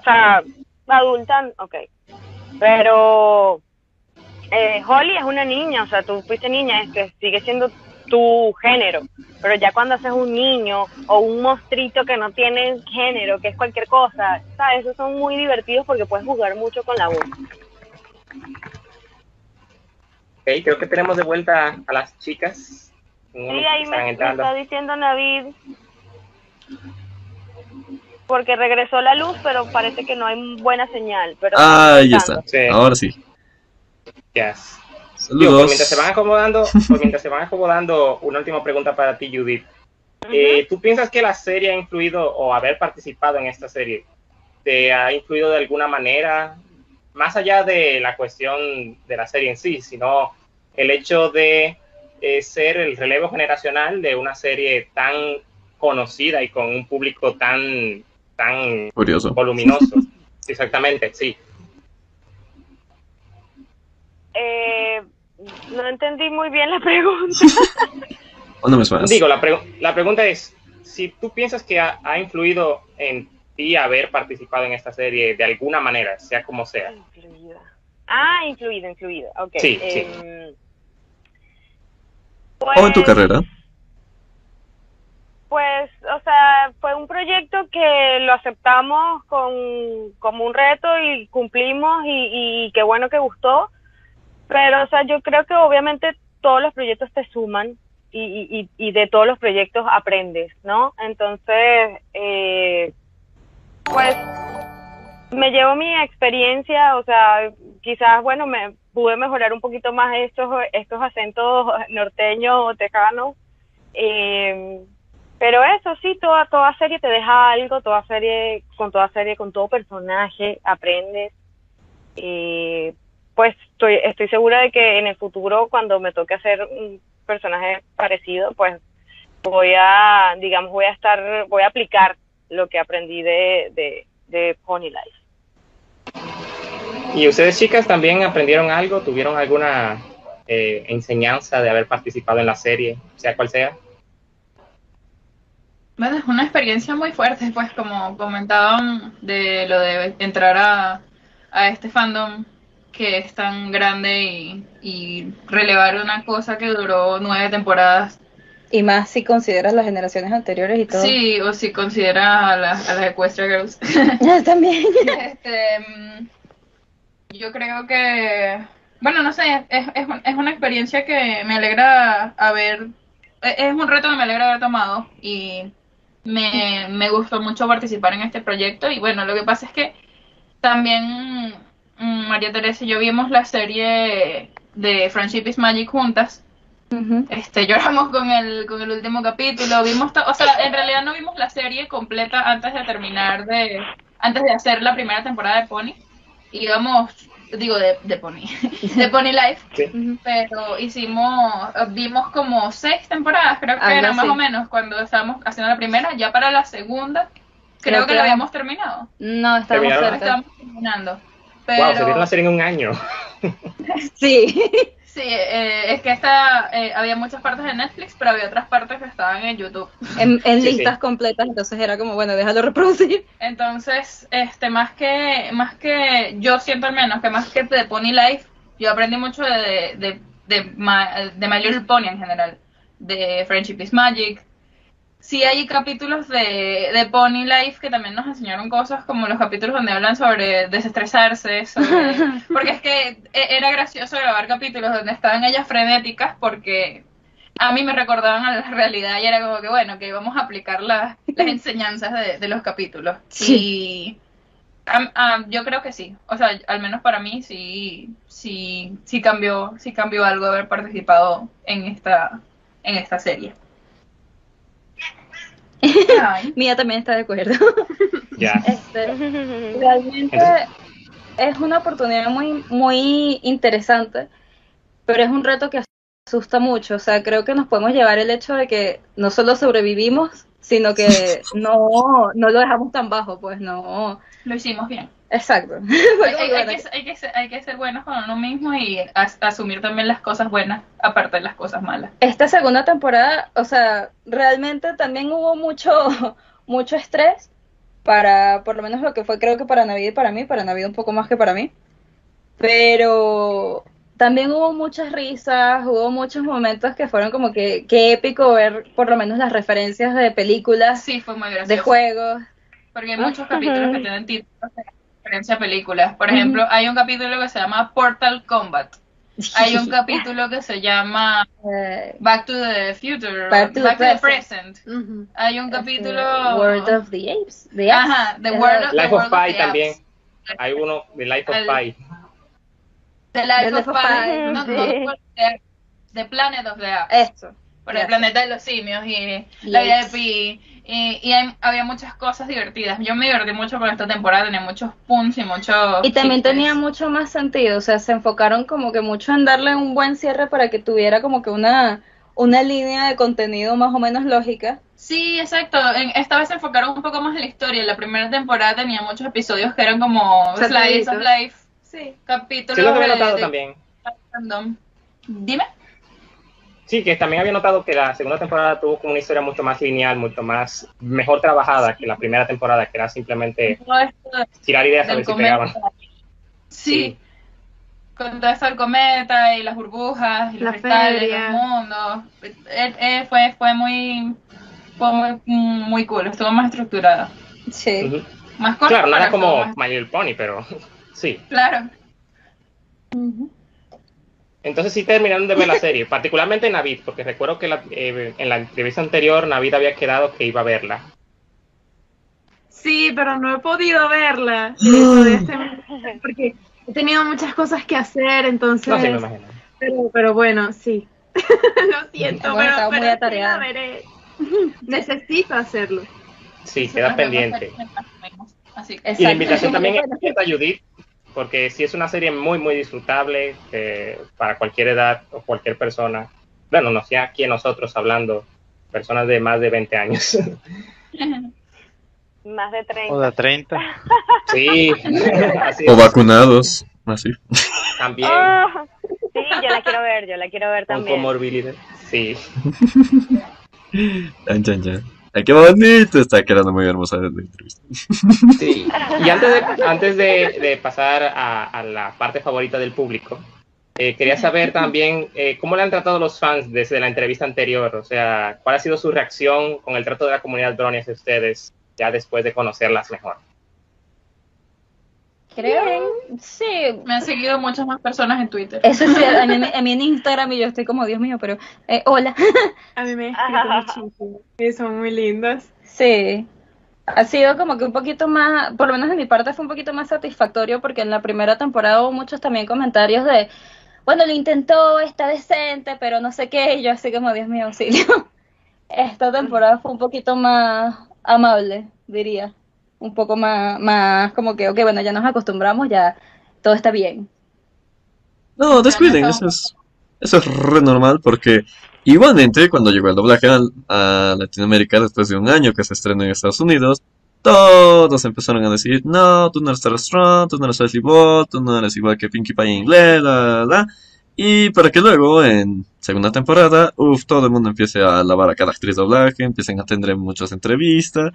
o sea, adulta, ok. Pero eh, Holly es una niña, o sea, tú fuiste niña, este, sigue siendo tu género, pero ya cuando haces un niño o un monstruito que no tiene género, que es cualquier cosa, ¿sabes? Esos son muy divertidos porque puedes jugar mucho con la voz. Ok, creo que tenemos de vuelta a las chicas. Sí, ahí me, está diciendo Navid, porque regresó la luz, pero parece que no hay buena señal. Pero Ah, ahí estamos está. Sí. Ahora sí. Yes. Digo, mientras se van acomodando, por mientras se van acomodando, una última pregunta para ti, Judith. Eh, ¿Tú piensas que la serie ha influido o haber participado en esta serie te ha influido de alguna manera, más allá de la cuestión de la serie en sí, sino el hecho de eh, ser el relevo generacional de una serie tan conocida y con un público tan, tan Curioso. voluminoso? Exactamente, sí. Eh, no entendí muy bien la pregunta. Una vez más. Digo, la, la pregunta es, si tú piensas que ha, ha influido en ti haber participado en esta serie de alguna manera, sea como sea. Incluida. Ah, incluida, incluida. Ok. Sí, sí. em, O en tu pues, carrera. pues, o sea, fue un proyecto que lo aceptamos con, como un reto y cumplimos y, y qué bueno que gustó. Pero, o sea, yo creo que obviamente todos los proyectos te suman y, y, y de todos los proyectos aprendes, ¿no? Entonces, eh, pues, me llevo mi experiencia, o sea, quizás, bueno, me pude mejorar un poquito más estos, estos acentos norteños o tejanos. Eh, pero eso sí, toda, toda serie te deja algo, toda serie, con toda serie, con todo personaje, aprendes. Eh, pues estoy, estoy segura de que en el futuro, cuando me toque hacer un personaje parecido, pues voy a, digamos, voy a estar, voy a aplicar lo que aprendí de, de, de Pony Life. ¿Y ustedes chicas también aprendieron algo? ¿Tuvieron alguna eh, enseñanza de haber participado en la serie, sea cual sea? Bueno, es una experiencia muy fuerte, pues como comentaban de lo de entrar a, a este fandom que es tan grande y, y relevar una cosa que duró nueve temporadas. Y más si consideras las generaciones anteriores y todo. Sí, o si consideras a, las a las Equestria Girls. También. este, mm, yo creo que, bueno, no sé, es, es, es una experiencia que me alegra haber, es es un reto que me alegra haber tomado y me, me gustó mucho participar en este proyecto y bueno, lo que pasa es que también María Teresa y yo vimos la serie de Friendship is Magic juntas. Este, lloramos con el, con el último capítulo, vimos, to- o sea, en realidad no vimos la serie completa antes de terminar de, antes de hacer la primera temporada de Pony, íbamos, digo de, de Pony, de Pony Life, Sí. pero hicimos, vimos como seis temporadas, creo que Algo era más así. o menos cuando estábamos haciendo la primera, ya para la segunda, creo, Creo que que la habíamos terminado, No, estábamos terminando, Wow, se vieron pero la serie en un año. Sí. sí, eh, es que esta, eh, había muchas partes de Netflix, pero había otras partes que estaban en YouTube. En, en Sí, listas sí. completas, entonces era como, bueno, déjalo reproducir. Entonces, este, más que, más que, yo siento al menos que más que de Pony Life, yo aprendí mucho de, de, de, Ma- de My Little Pony en general, de Friendship is Magic. Sí hay capítulos de, de Pony Life que también nos enseñaron cosas como los capítulos donde hablan sobre desestresarse, sobre, porque es que e- era gracioso grabar capítulos donde estaban ellas frenéticas porque a mí me recordaban a la realidad y era como que bueno, que íbamos a aplicar las, las enseñanzas de, de los capítulos. Y am- am, yo creo que sí, o sea, al menos para mí sí, sí, sí cambió, sí cambió algo haber participado en esta, en esta serie. Mía también está de acuerdo. Este, realmente es una oportunidad muy, muy interesante, pero es un reto que asusta mucho. O sea, creo que nos podemos llevar el hecho de que no solo sobrevivimos, sino que no, no lo dejamos tan bajo, pues no. Lo hicimos bien. Exacto. Hay, hay- hay que, hay que ser, hay que ser buenos con uno mismo y as- asumir también las cosas buenas, aparte de las cosas malas. Esta segunda temporada, o sea, realmente también hubo mucho, mucho estrés para, por lo menos lo que fue creo que para Navidad y para mí, para Navidad un poco más que para mí, pero también hubo muchas risas, hubo muchos momentos que fueron como que, qué épico ver por lo menos las referencias de películas, Sí, fue muy gracioso. de juegos. Porque hay muchos capítulos que tienen títulos referencia a películas. Por ejemplo, hay un capítulo que se llama Portal Combat. Hay un capítulo que se llama Eh, Back to the Future, Back to the the Present. Present. Ujú. Hay un este, capítulo... World of the Apes. The Apes. Ajá, The. World of, the Life World of of Pi the también. Hay uno de Life of El- Pi. The Life The of of Pi. Pi, No, no, The The Planet of the Apps. Esto. por el planeta de los simios y la vida de. Pi. Y, y hay- había muchas cosas divertidas. Yo me divertí mucho con esta temporada, tenía muchos punts y muchos. Y también chistes. tenía mucho más sentido, o sea, se enfocaron como que mucho en darle un buen cierre para que tuviera como que una, una línea de contenido más o menos lógica. Sí, exacto. En- esta vez se enfocaron un poco más en la historia. La primera temporada tenía muchos episodios que eran como slides of life, Sí. capítulos Sí, lo había de- notado de también. random. Dime. Sí, que también había notado que la segunda temporada tuvo como una historia mucho más lineal, mucho más mejor trabajada que la primera temporada, que era simplemente tirar ideas a ver si cometa. pegaban. Sí. Con todo esto del cometa y las burbujas y los La cristales, feria. los mundos. Eh, eh, fue, fue muy fue muy, muy cool, estuvo más estructurada. Sí. Más. Claro, nada pero como My Little Pony, pero sí. Claro. Entonces sí terminaron de ver la serie, particularmente Navid, porque recuerdo que la- eh, en la entrevista anterior Navid había quedado que iba a verla. Sí, pero no he podido verla. porque he tenido muchas cosas que hacer, entonces. No sé, me imagino. pero, pero bueno, sí. Lo siento, pero, sí la veré. Necesito hacerlo. Sí, queda pendiente. Así que. Y la invitación también es a Judith, porque sí es una serie muy, muy disfrutable eh, para cualquier edad o cualquier persona. Bueno, no sé, aquí nosotros hablando, personas de más de 20 años. Más de 30. O de 30. Sí, así O vacunados, así. También, Ah, sí, yo la quiero ver, yo la quiero ver con también. comorbilidad. Sí, Chan, chan, chan. Ay, qué bonito está quedando muy hermosa la entrevista. sí. Y antes de, antes de, pasar a, a la parte favorita del público, eh, quería saber también eh, cómo le han tratado los fans desde la entrevista anterior. O sea, cuál ha sido su reacción con el trato de la comunidad Brony hacia ustedes ya después de conocerlas mejor. Creo. Sí. Me han seguido muchas más personas en Twitter. Eso sí, a mí, a mí en Instagram y yo estoy como, Dios mío, pero. eh, hola. A mí me han escrito muchísimo. Y son muy lindas. Sí. Ha sido como que un poquito más, por lo menos de mi parte fue un poquito más satisfactorio porque en la primera temporada hubo muchos también comentarios de, bueno, lo intentó, está decente, pero no sé qué, y yo así como, Dios mío, auxilio. Esta temporada fue un poquito más amable, diría. Un poco más, más como que, ok, bueno, ya nos acostumbramos, ya todo está bien. No, descuiden, eso es, eso es re normal porque igualmente cuando llegó el doblaje a Latinoamérica después de un año que se estrenó en Estados Unidos, todos empezaron a decir, no, tú no eres Strong, tú no eres Ashley Ball, tú no eres igual que Pinkie Pie en inglés, la, la, la. Y para que luego, en segunda temporada, uff, todo el mundo empiece a alabar a cada actriz de doblaje, empiecen a tener muchas entrevistas.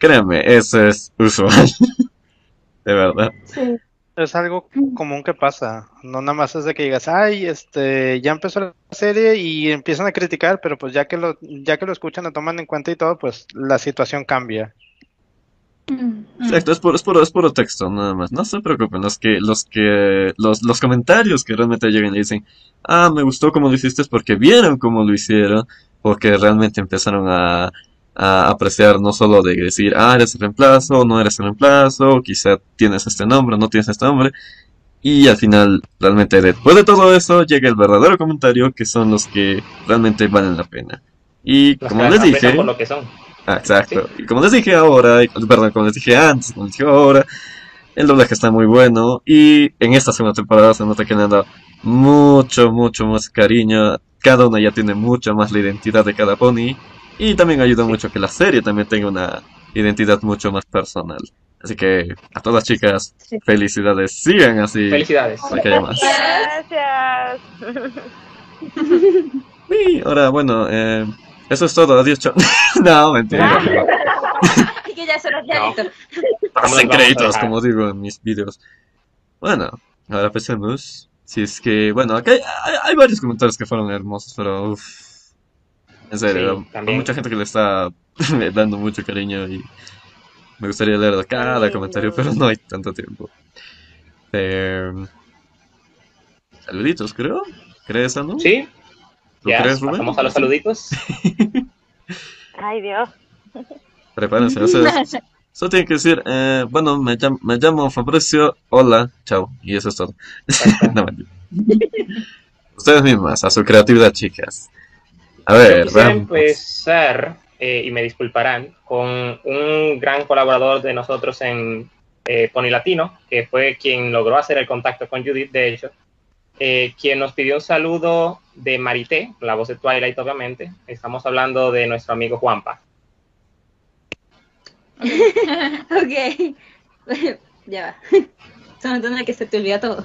Créanme, eso es usual. De verdad. Sí. Es algo común que pasa. No nada más es de que digas, ay, este, ya empezó la serie y empiezan a criticar, pero pues ya que lo, ya que lo escuchan, lo toman en cuenta y todo, pues la situación cambia. Exacto, es puro, es puro, es puro texto, nada más. No se preocupen, los que, los que, los, los comentarios que realmente llegan y dicen, ah, me gustó cómo lo hiciste es porque vieron cómo lo hicieron, porque realmente empezaron a, a apreciar no solo de decir, ah, eres el reemplazo, no eres el reemplazo, quizá tienes este nombre, no tienes este nombre. Y al final, realmente después de todo eso, llega el verdadero comentario, que son los que realmente valen la pena. Y Los como les dije, por lo que son. Ah, exacto. Y como les dije ahora, y- perdón, como les dije antes, como les dije ahora, el doblaje está muy bueno y en esta segunda temporada se nota que le han dado mucho, mucho más cariño. Cada una ya tiene mucha más la identidad de cada pony y también ayuda mucho a que la serie también tenga una identidad mucho más personal. Así que a todas las chicas, Sí. felicidades, sigan así Felicidades. más. Gracias. Uy, ahora, bueno, eh, eso es todo, adiós, chao. no, mentira. Y que ya se los No. Pasen créditos, como digo en mis vídeos. Bueno, ahora pensemos. Si es que, bueno, acá hay, hay- hay varios comentarios que fueron hermosos, pero uff. En serio, Sí, hay también. mucha gente que le está dando mucho cariño y me gustaría leer cada lindo. comentario, pero no hay tanto tiempo. Eh, saluditos, creo. ¿Crees, Anu? Sí, ¿Tú ya crees, Rubén? pasamos a los saluditos. Ay, Dios. Prepárense, o sea, es- solo tienen que decir, eh, bueno, me llamo, me llamo Fabricio, hola, chao, y eso es todo. no. Ustedes mismas, a su creatividad, chicas. A Yo ver, quisiera empezar, eh, y me disculparán, con un gran colaborador de nosotros en eh, Pony Latino, que fue quien logró hacer el contacto con Judith, de hecho, eh, quien nos pidió un saludo de Marité, la voz de Twilight, obviamente. Estamos hablando de nuestro amigo Juanpa. Ok. ya va. Son en el que se te olvida todo.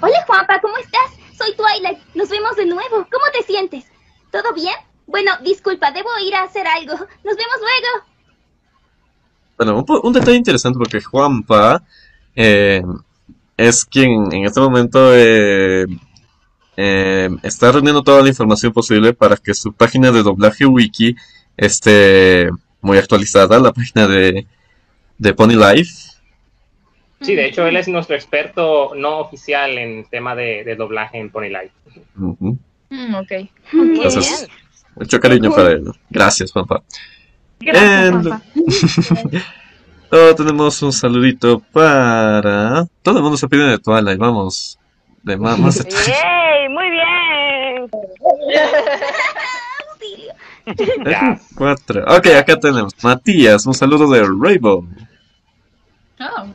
Hola Juanpa, ¿cómo estás? Soy Twilight. Nos vemos de nuevo. ¿Cómo te sientes? ¿Todo bien? Bueno, disculpa, debo ir a hacer algo. Nos vemos luego. Bueno, un, un detalle interesante porque Juanpa eh, es quien en este momento eh, eh, está reuniendo toda la información posible para que su página de doblaje wiki esté muy actualizada, la página de Pony Life. Sí, de hecho él es nuestro experto no oficial en tema de, de doblaje en Pony Life. Mm, ok. Entonces, mucho cariño para él. Gracias, papá. Gracias, And- papá. Oh, tenemos un saludito para... Todo el mundo se pide de Twilight, vamos. De más, más de Twilight. ¡Yay! ¡Muy bien! Cuatro. Ok, acá tenemos. Matías, un saludo de Rainbow. Oh.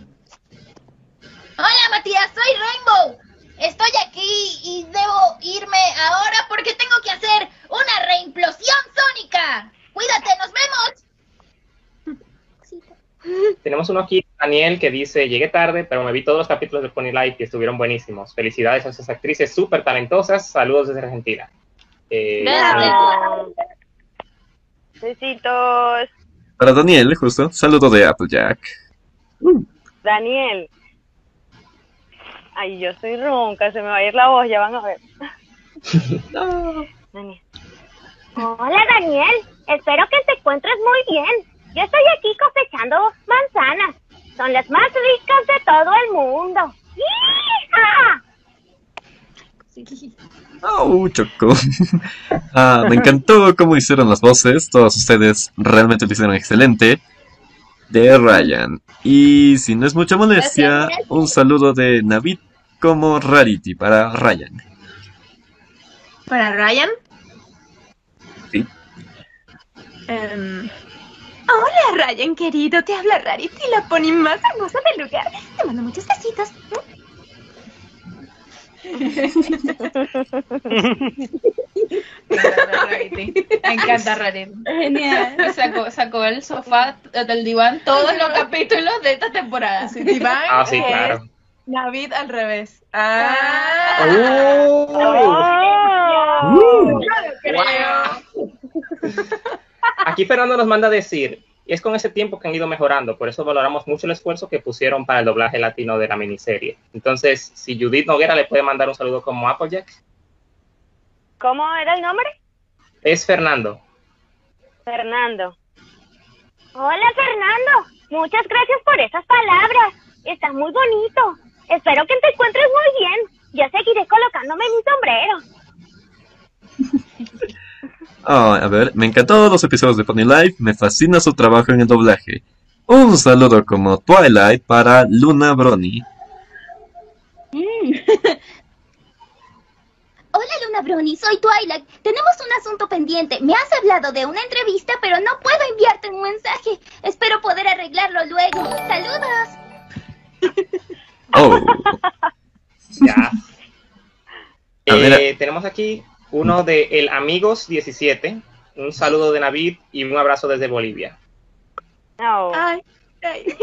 Matías, soy Rainbow. Estoy aquí y debo irme ahora porque tengo que hacer una reimplosión sónica. Cuídate, nos vemos. Tenemos uno aquí, Daniel, que dice, llegué tarde, pero me vi todos los capítulos de Pony Life y estuvieron buenísimos. Felicidades a esas actrices súper talentosas. Saludos desde Argentina. Eh. Besitos. Para Daniel, justo. Saludo de Applejack. Daniel. Ay, yo soy ronca, se me va a ir la voz, ya van a ver. Daniel. Hola Daniel, espero que te encuentres muy bien. Yo estoy aquí cosechando manzanas. Son las más ricas de todo el mundo. ¡Hija! Oh, Choco. ah, me encantó cómo hicieron las voces. Todos ustedes realmente lo hicieron excelente. De Ryan. Y si no es mucha molestia, un saludo de Navid como Rarity para Ryan. ¿Para Ryan? Sí. Em, hola, Ryan, querido. Te habla Rarity, la pony más hermosa del lugar. Te mando muchos besitos. Me encanta Rarity. Genial. Sacó, sacó el sofá del diván todos los capítulos de esta temporada. Sí, Diván Ah, sí, claro. Navid al revés. Ah, ¡Oh! no lo creo. Aquí Fernando nos manda a decir, y es con ese tiempo que han ido mejorando, por eso valoramos mucho el esfuerzo que pusieron para el doblaje latino de la miniserie. Entonces, si Judith Noguera le puede mandar un saludo como Applejack, ¿Cómo era el nombre? es Fernando. Fernando. Hola Fernando, muchas gracias por esas palabras. Está muy bonito. Espero que te encuentres muy bien. Yo seguiré colocándome mi sombrero. Ah, a ver, me encantaron los episodios de Pony Life, me fascina su trabajo en el doblaje. Un saludo como Twilight para Luna Brony. Hola Luna Brony, soy Twilight. Tenemos un asunto pendiente. Me has hablado de una entrevista, pero no puedo enviarte un mensaje. Espero poder arreglarlo luego. Saludos. Oh, Ya. Eh, tenemos aquí uno de El Amigos 17. Un saludo de Navid y un abrazo desde Bolivia. Oh. Ay, ay.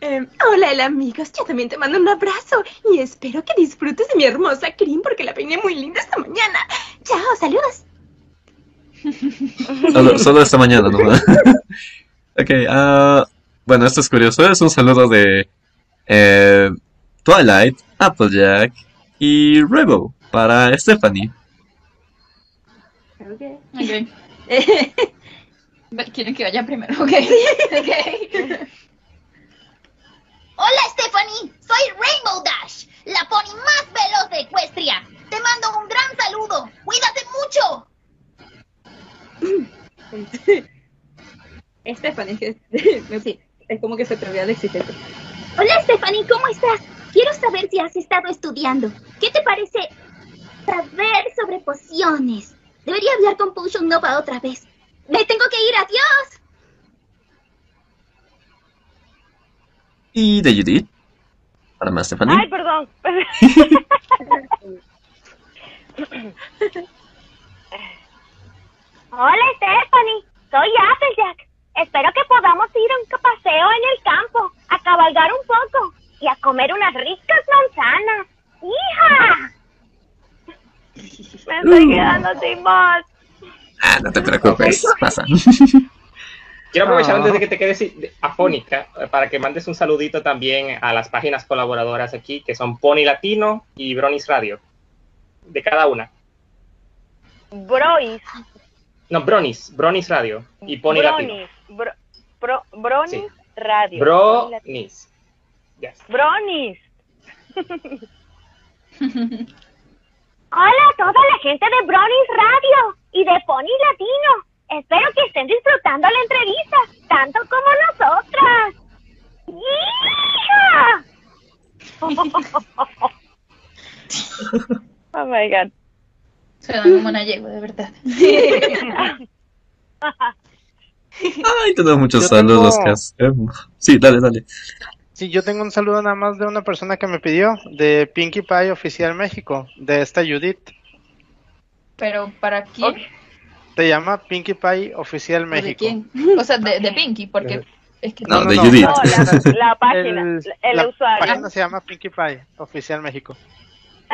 Em, hola, el amigos. Yo también te mando un abrazo y espero que disfrutes de mi hermosa cream porque la peiné muy linda esta mañana. Chao, saludos. solo, solo esta mañana nomás. ok, ah, bueno, esto es curioso. Es un saludo de eh, Twilight, Applejack y Rebo para Stephanie. Ok. Quieren que vaya primero, ok. Ok. Hola Stephanie, soy Rainbow Dash, la pony más veloz de Ecuestria. Te mando un gran saludo. Cuídate mucho. Stephanie, que sí, es como que se te olvida la existencia. Hola Stephanie, ¿cómo estás? Quiero saber si has estado estudiando. ¿Qué te parece saber sobre pociones? Debería hablar con Potion Nova otra vez. Me tengo que ir, adiós. Y de Judith. Para más Stephanie. Ay, perdón. Hola Stephanie, soy Applejack. Espero que podamos ir a un paseo en el campo, a cabalgar un poco y a comer unas ricas manzanas. ¡Hija! Me estoy quedando sin voz. Ah, no te preocupes, pasa. Quiero aprovechar antes de que te quedes afónica eh, para que mandes un saludito también a las páginas colaboradoras aquí, que son Pony Latino y Bronis Radio. de cada una. Brois. No, Bronis, Bronis Radio y Pony Latino. Bronis. Bro, bro- Bronis Sí. Radio. Bronis. Yes. Bronis. Hola a toda la gente de Bronis Radio y de Pony Latino. Espero que estén disfrutando la entrevista, tanto como nosotras. ¡Yeah! oh my god. Suena como una yegua, de verdad. Ay, tenemos muchos Yo saludos tengo- que hacer. Sí, dale, dale. Sí, yo tengo un saludo nada más de una persona que me pidió, de Pinkie Pie Oficial México, de esta Judith. Pero ¿para quién? Se llama Pinkie Pie Oficial ¿De México. quién? O sea, de, de Pinky, porque es que No, de Judith. No, la, la página, El- el, la usuario. página se llama Pinkie Pie Oficial México.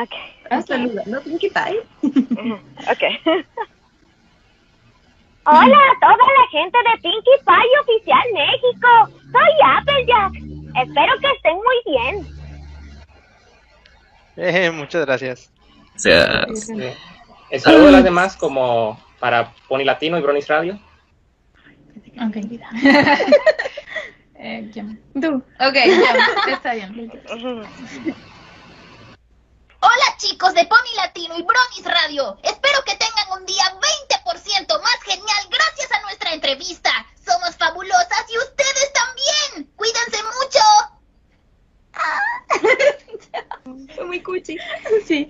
Ok. Ah, saludando a Pinkie Pie. Ok. Hola a toda la gente de Pinkie Pie Oficial México. Soy Applejack. Espero que estén muy bien. Eh, muchas gracias. Sea, Sí. El saludo de las demás como para Pony Latino y Bronis Radio. Ok. eh, ¿quién? Tú. Ok, ya, está bien. Hola chicos de Pony Latino y Bronis Radio. Espero que tengan un día 20% más genial gracias a nuestra entrevista. Somos fabulosas y ustedes también. Cuídense mucho. Fue muy cuchi. Sí.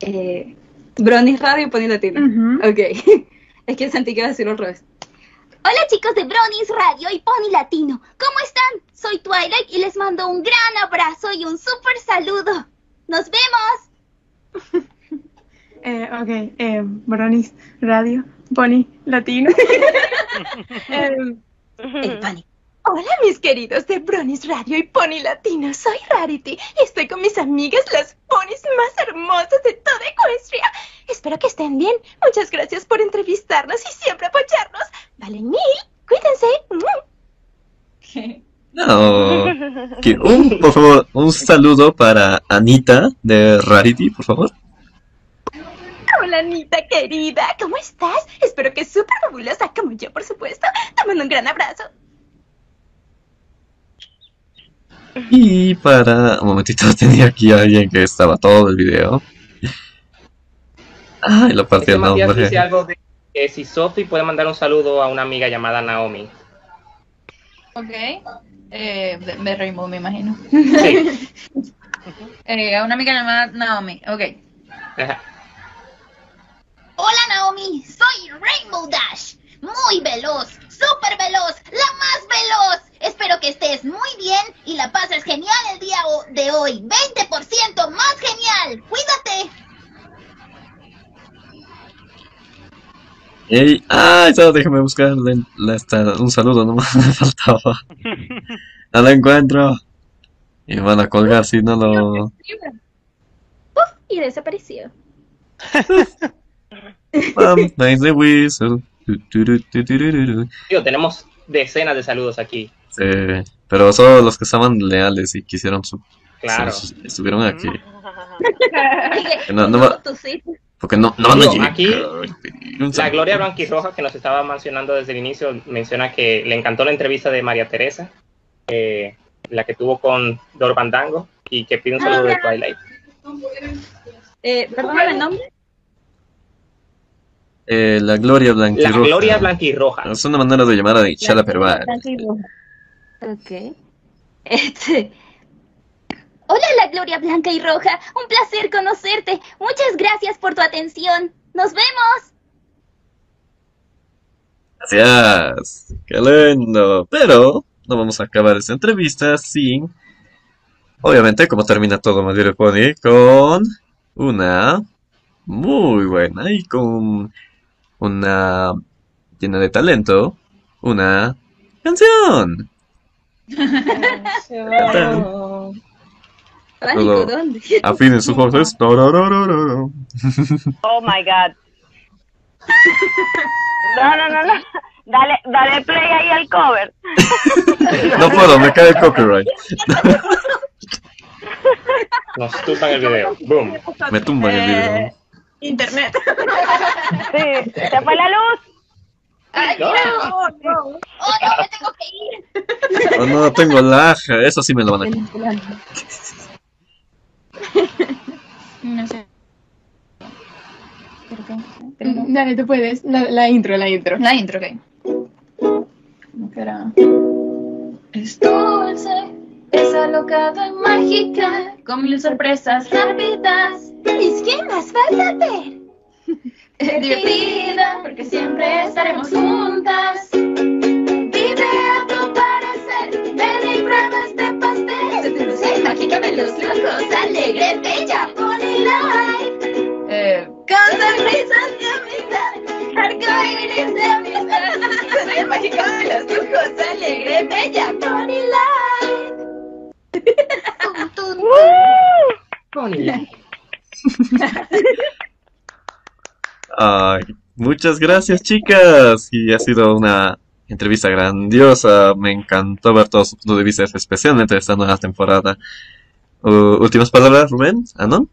Eh, Bronis Radio y Pony Latino. Ujú. Ok. Es que sentí que iba a decirlo al revés. Hola chicos de Bronis Radio y Pony Latino. ¿Cómo están? Soy Twilight y les mando un gran abrazo y un super saludo. ¡Nos vemos! Eh, ok, eh, Bronis Radio, Pony Latino. Em, El pánico. Hola mis queridos de Bronis Radio y Pony Latino, soy Rarity y estoy con mis amigas las ponis más hermosas de toda Ecuestria. Espero que estén bien, muchas gracias por entrevistarnos y siempre apoyarnos. Valen mil, cuídense. No. Que un, por favor, un saludo para Anita de Rarity, por favor. Hola Anita querida, ¿cómo estás? Espero que súper fabulosa como yo, por supuesto. Te mando un gran abrazo. Y para. Un momentito, tenía aquí a alguien que estaba todo el video. Ay, la parte del nombre. dice algo de que si Sophie puede mandar un saludo a una amiga llamada Naomi. Ok. Eh, de, de Rainbow, me imagino. Sí. Eh, a una amiga llamada Naomi. Ok. Ajá. Hola Naomi, soy Rainbow Dash. Muy veloz, súper veloz, la más veloz. Espero que estés muy bien y la pases genial el día de hoy. 20% más genial. Cuídate. Ey, ah, solo déjame buscar la- la- esta- un saludo, nomás me faltaba. No lo encuentro. Y me van a colgar si no lo. Puf, y desapareció. The whistle. Tío, tenemos decenas de saludos aquí. Sí, pero solo los que estaban leales y quisieron su. Claro. su- estuvieron aquí. No, no sí. Porque no, no van a llegar. aquí, La. Gloria Blanquirroja, que nos estaba mencionando desde el inicio, menciona que le encantó la entrevista de María Teresa, eh, la que tuvo con Dor Bandango, y que pide un saludo de Twilight. Eh, perdóname el nombre. Eh, la Gloria La Blanquirroja. Gloria Blanquirroja. Es una manera de llamar a Chala peruana. Ok. Este. Hola, la Gloria Blanca y Roja. Un placer conocerte. Muchas gracias por tu atención. Nos vemos. Gracias. Qué lindo. Pero no vamos a acabar esta entrevista sin. Obviamente, como termina todo My Little Pony, con una muy buena y con una llena de talento, una canción. Pánico. ¿dónde? Afinen sus voces. Torororororo. Oh my god. No, no, no, no. Dale, dale play ahí al cover. No puedo, me cae el copyright. Nos tumban el video. Boom. Me tumban el video. Internet. Sí, se fue la luz. Ay, No. Oh, no. Oh, no, me tengo que ir. Oh, no, tengo lag. Eso sí me lo van a... No sé. Dale, tú puedes. La, la intro, la intro. La intro, ok. ¿Cómo que era? Es dulce, es alocada y mágica, con mil sorpresas rápidas. ¿Y qué más vas a hacer? Es divertida, porque siempre estaremos juntas. Vive los locos. Alegre, bella, pony light. Eh, Con sonrisas de amistad. Arcoíris de amistad. Dulce, mágica de los locos. Alegre, bella, pony light. Tum, tum, tum. Ay, muchas gracias, chicas. Y ha sido una entrevista grandiosa. Me encantó ver todos sus puntos de vista, especialmente esta nueva temporada. Uh, últimas palabras, Rubén, Anon.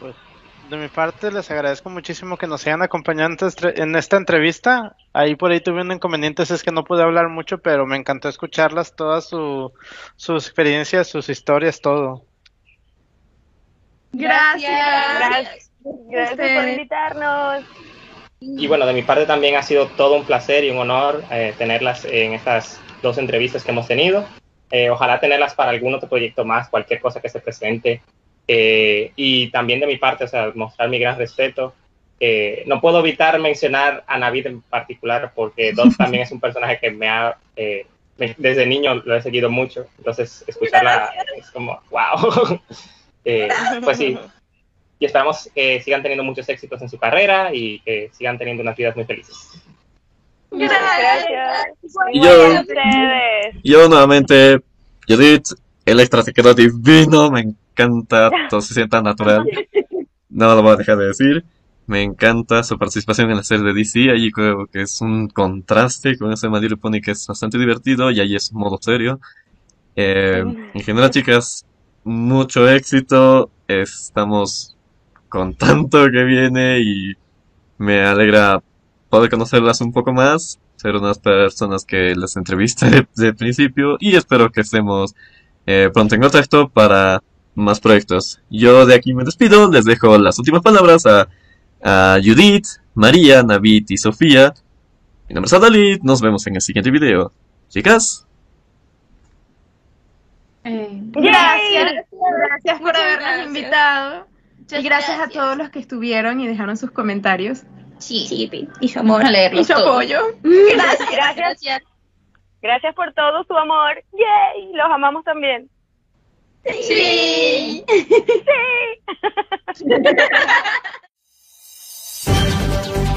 Pues de mi parte les agradezco muchísimo que nos hayan acompañado en esta- en esta entrevista. Ahí por ahí tuve un inconveniente, es que no pude hablar mucho, pero me encantó escucharlas, todas su- sus experiencias, sus historias, todo. Gracias. Gracias, gracias por Ustedes. invitarnos. Y bueno, de mi parte también ha sido todo un placer y un honor eh, tenerlas en estas dos entrevistas que hemos tenido. Eh, ojalá tenerlas para algún otro proyecto más, cualquier cosa que se presente. Eh, y también de mi parte, o sea, mostrar mi gran respeto. Eh, no puedo evitar mencionar a Navid en particular porque Dot también es un personaje que me ha, eh, me- desde niño lo he seguido mucho. Entonces, escucharla es como, wow. Eh, pues sí, y esperamos que sigan teniendo muchos éxitos en su carrera y que sigan teniendo unas vidas muy felices. Gracias. Y yo- ustedes. Yo nuevamente, Judith, Electra te quedó divino, me encanta, todo se siente tan natural. No lo voy a dejar de decir. Me encanta su participación en la serie de DC, allí creo que es un contraste con ese My Little Pony que es bastante divertido y ahí es modo serio. Eh, en general, chicas, mucho éxito, estamos con tanto que viene y me alegra poder conocerlas un poco más, ser unas personas que las entrevisté de, de principio y espero que estemos eh, pronto en contacto para más proyectos. Yo de aquí me despido, les dejo las últimas palabras a, a Judith, María, Navid y Sofía. Mi nombre es Adalit, nos vemos en el siguiente video. Chicas, Eh, gracias. Gracias por habernos gracias. invitado. Muchas y gracias, a gracias. todos los que estuvieron y dejaron sus comentarios. Sí, sí, y su amor. Y su todo. apoyo. Mm. Gracias, gracias. gracias. Por todo su amor. ¡Yay! Los amamos también. Sí. Sí. sí.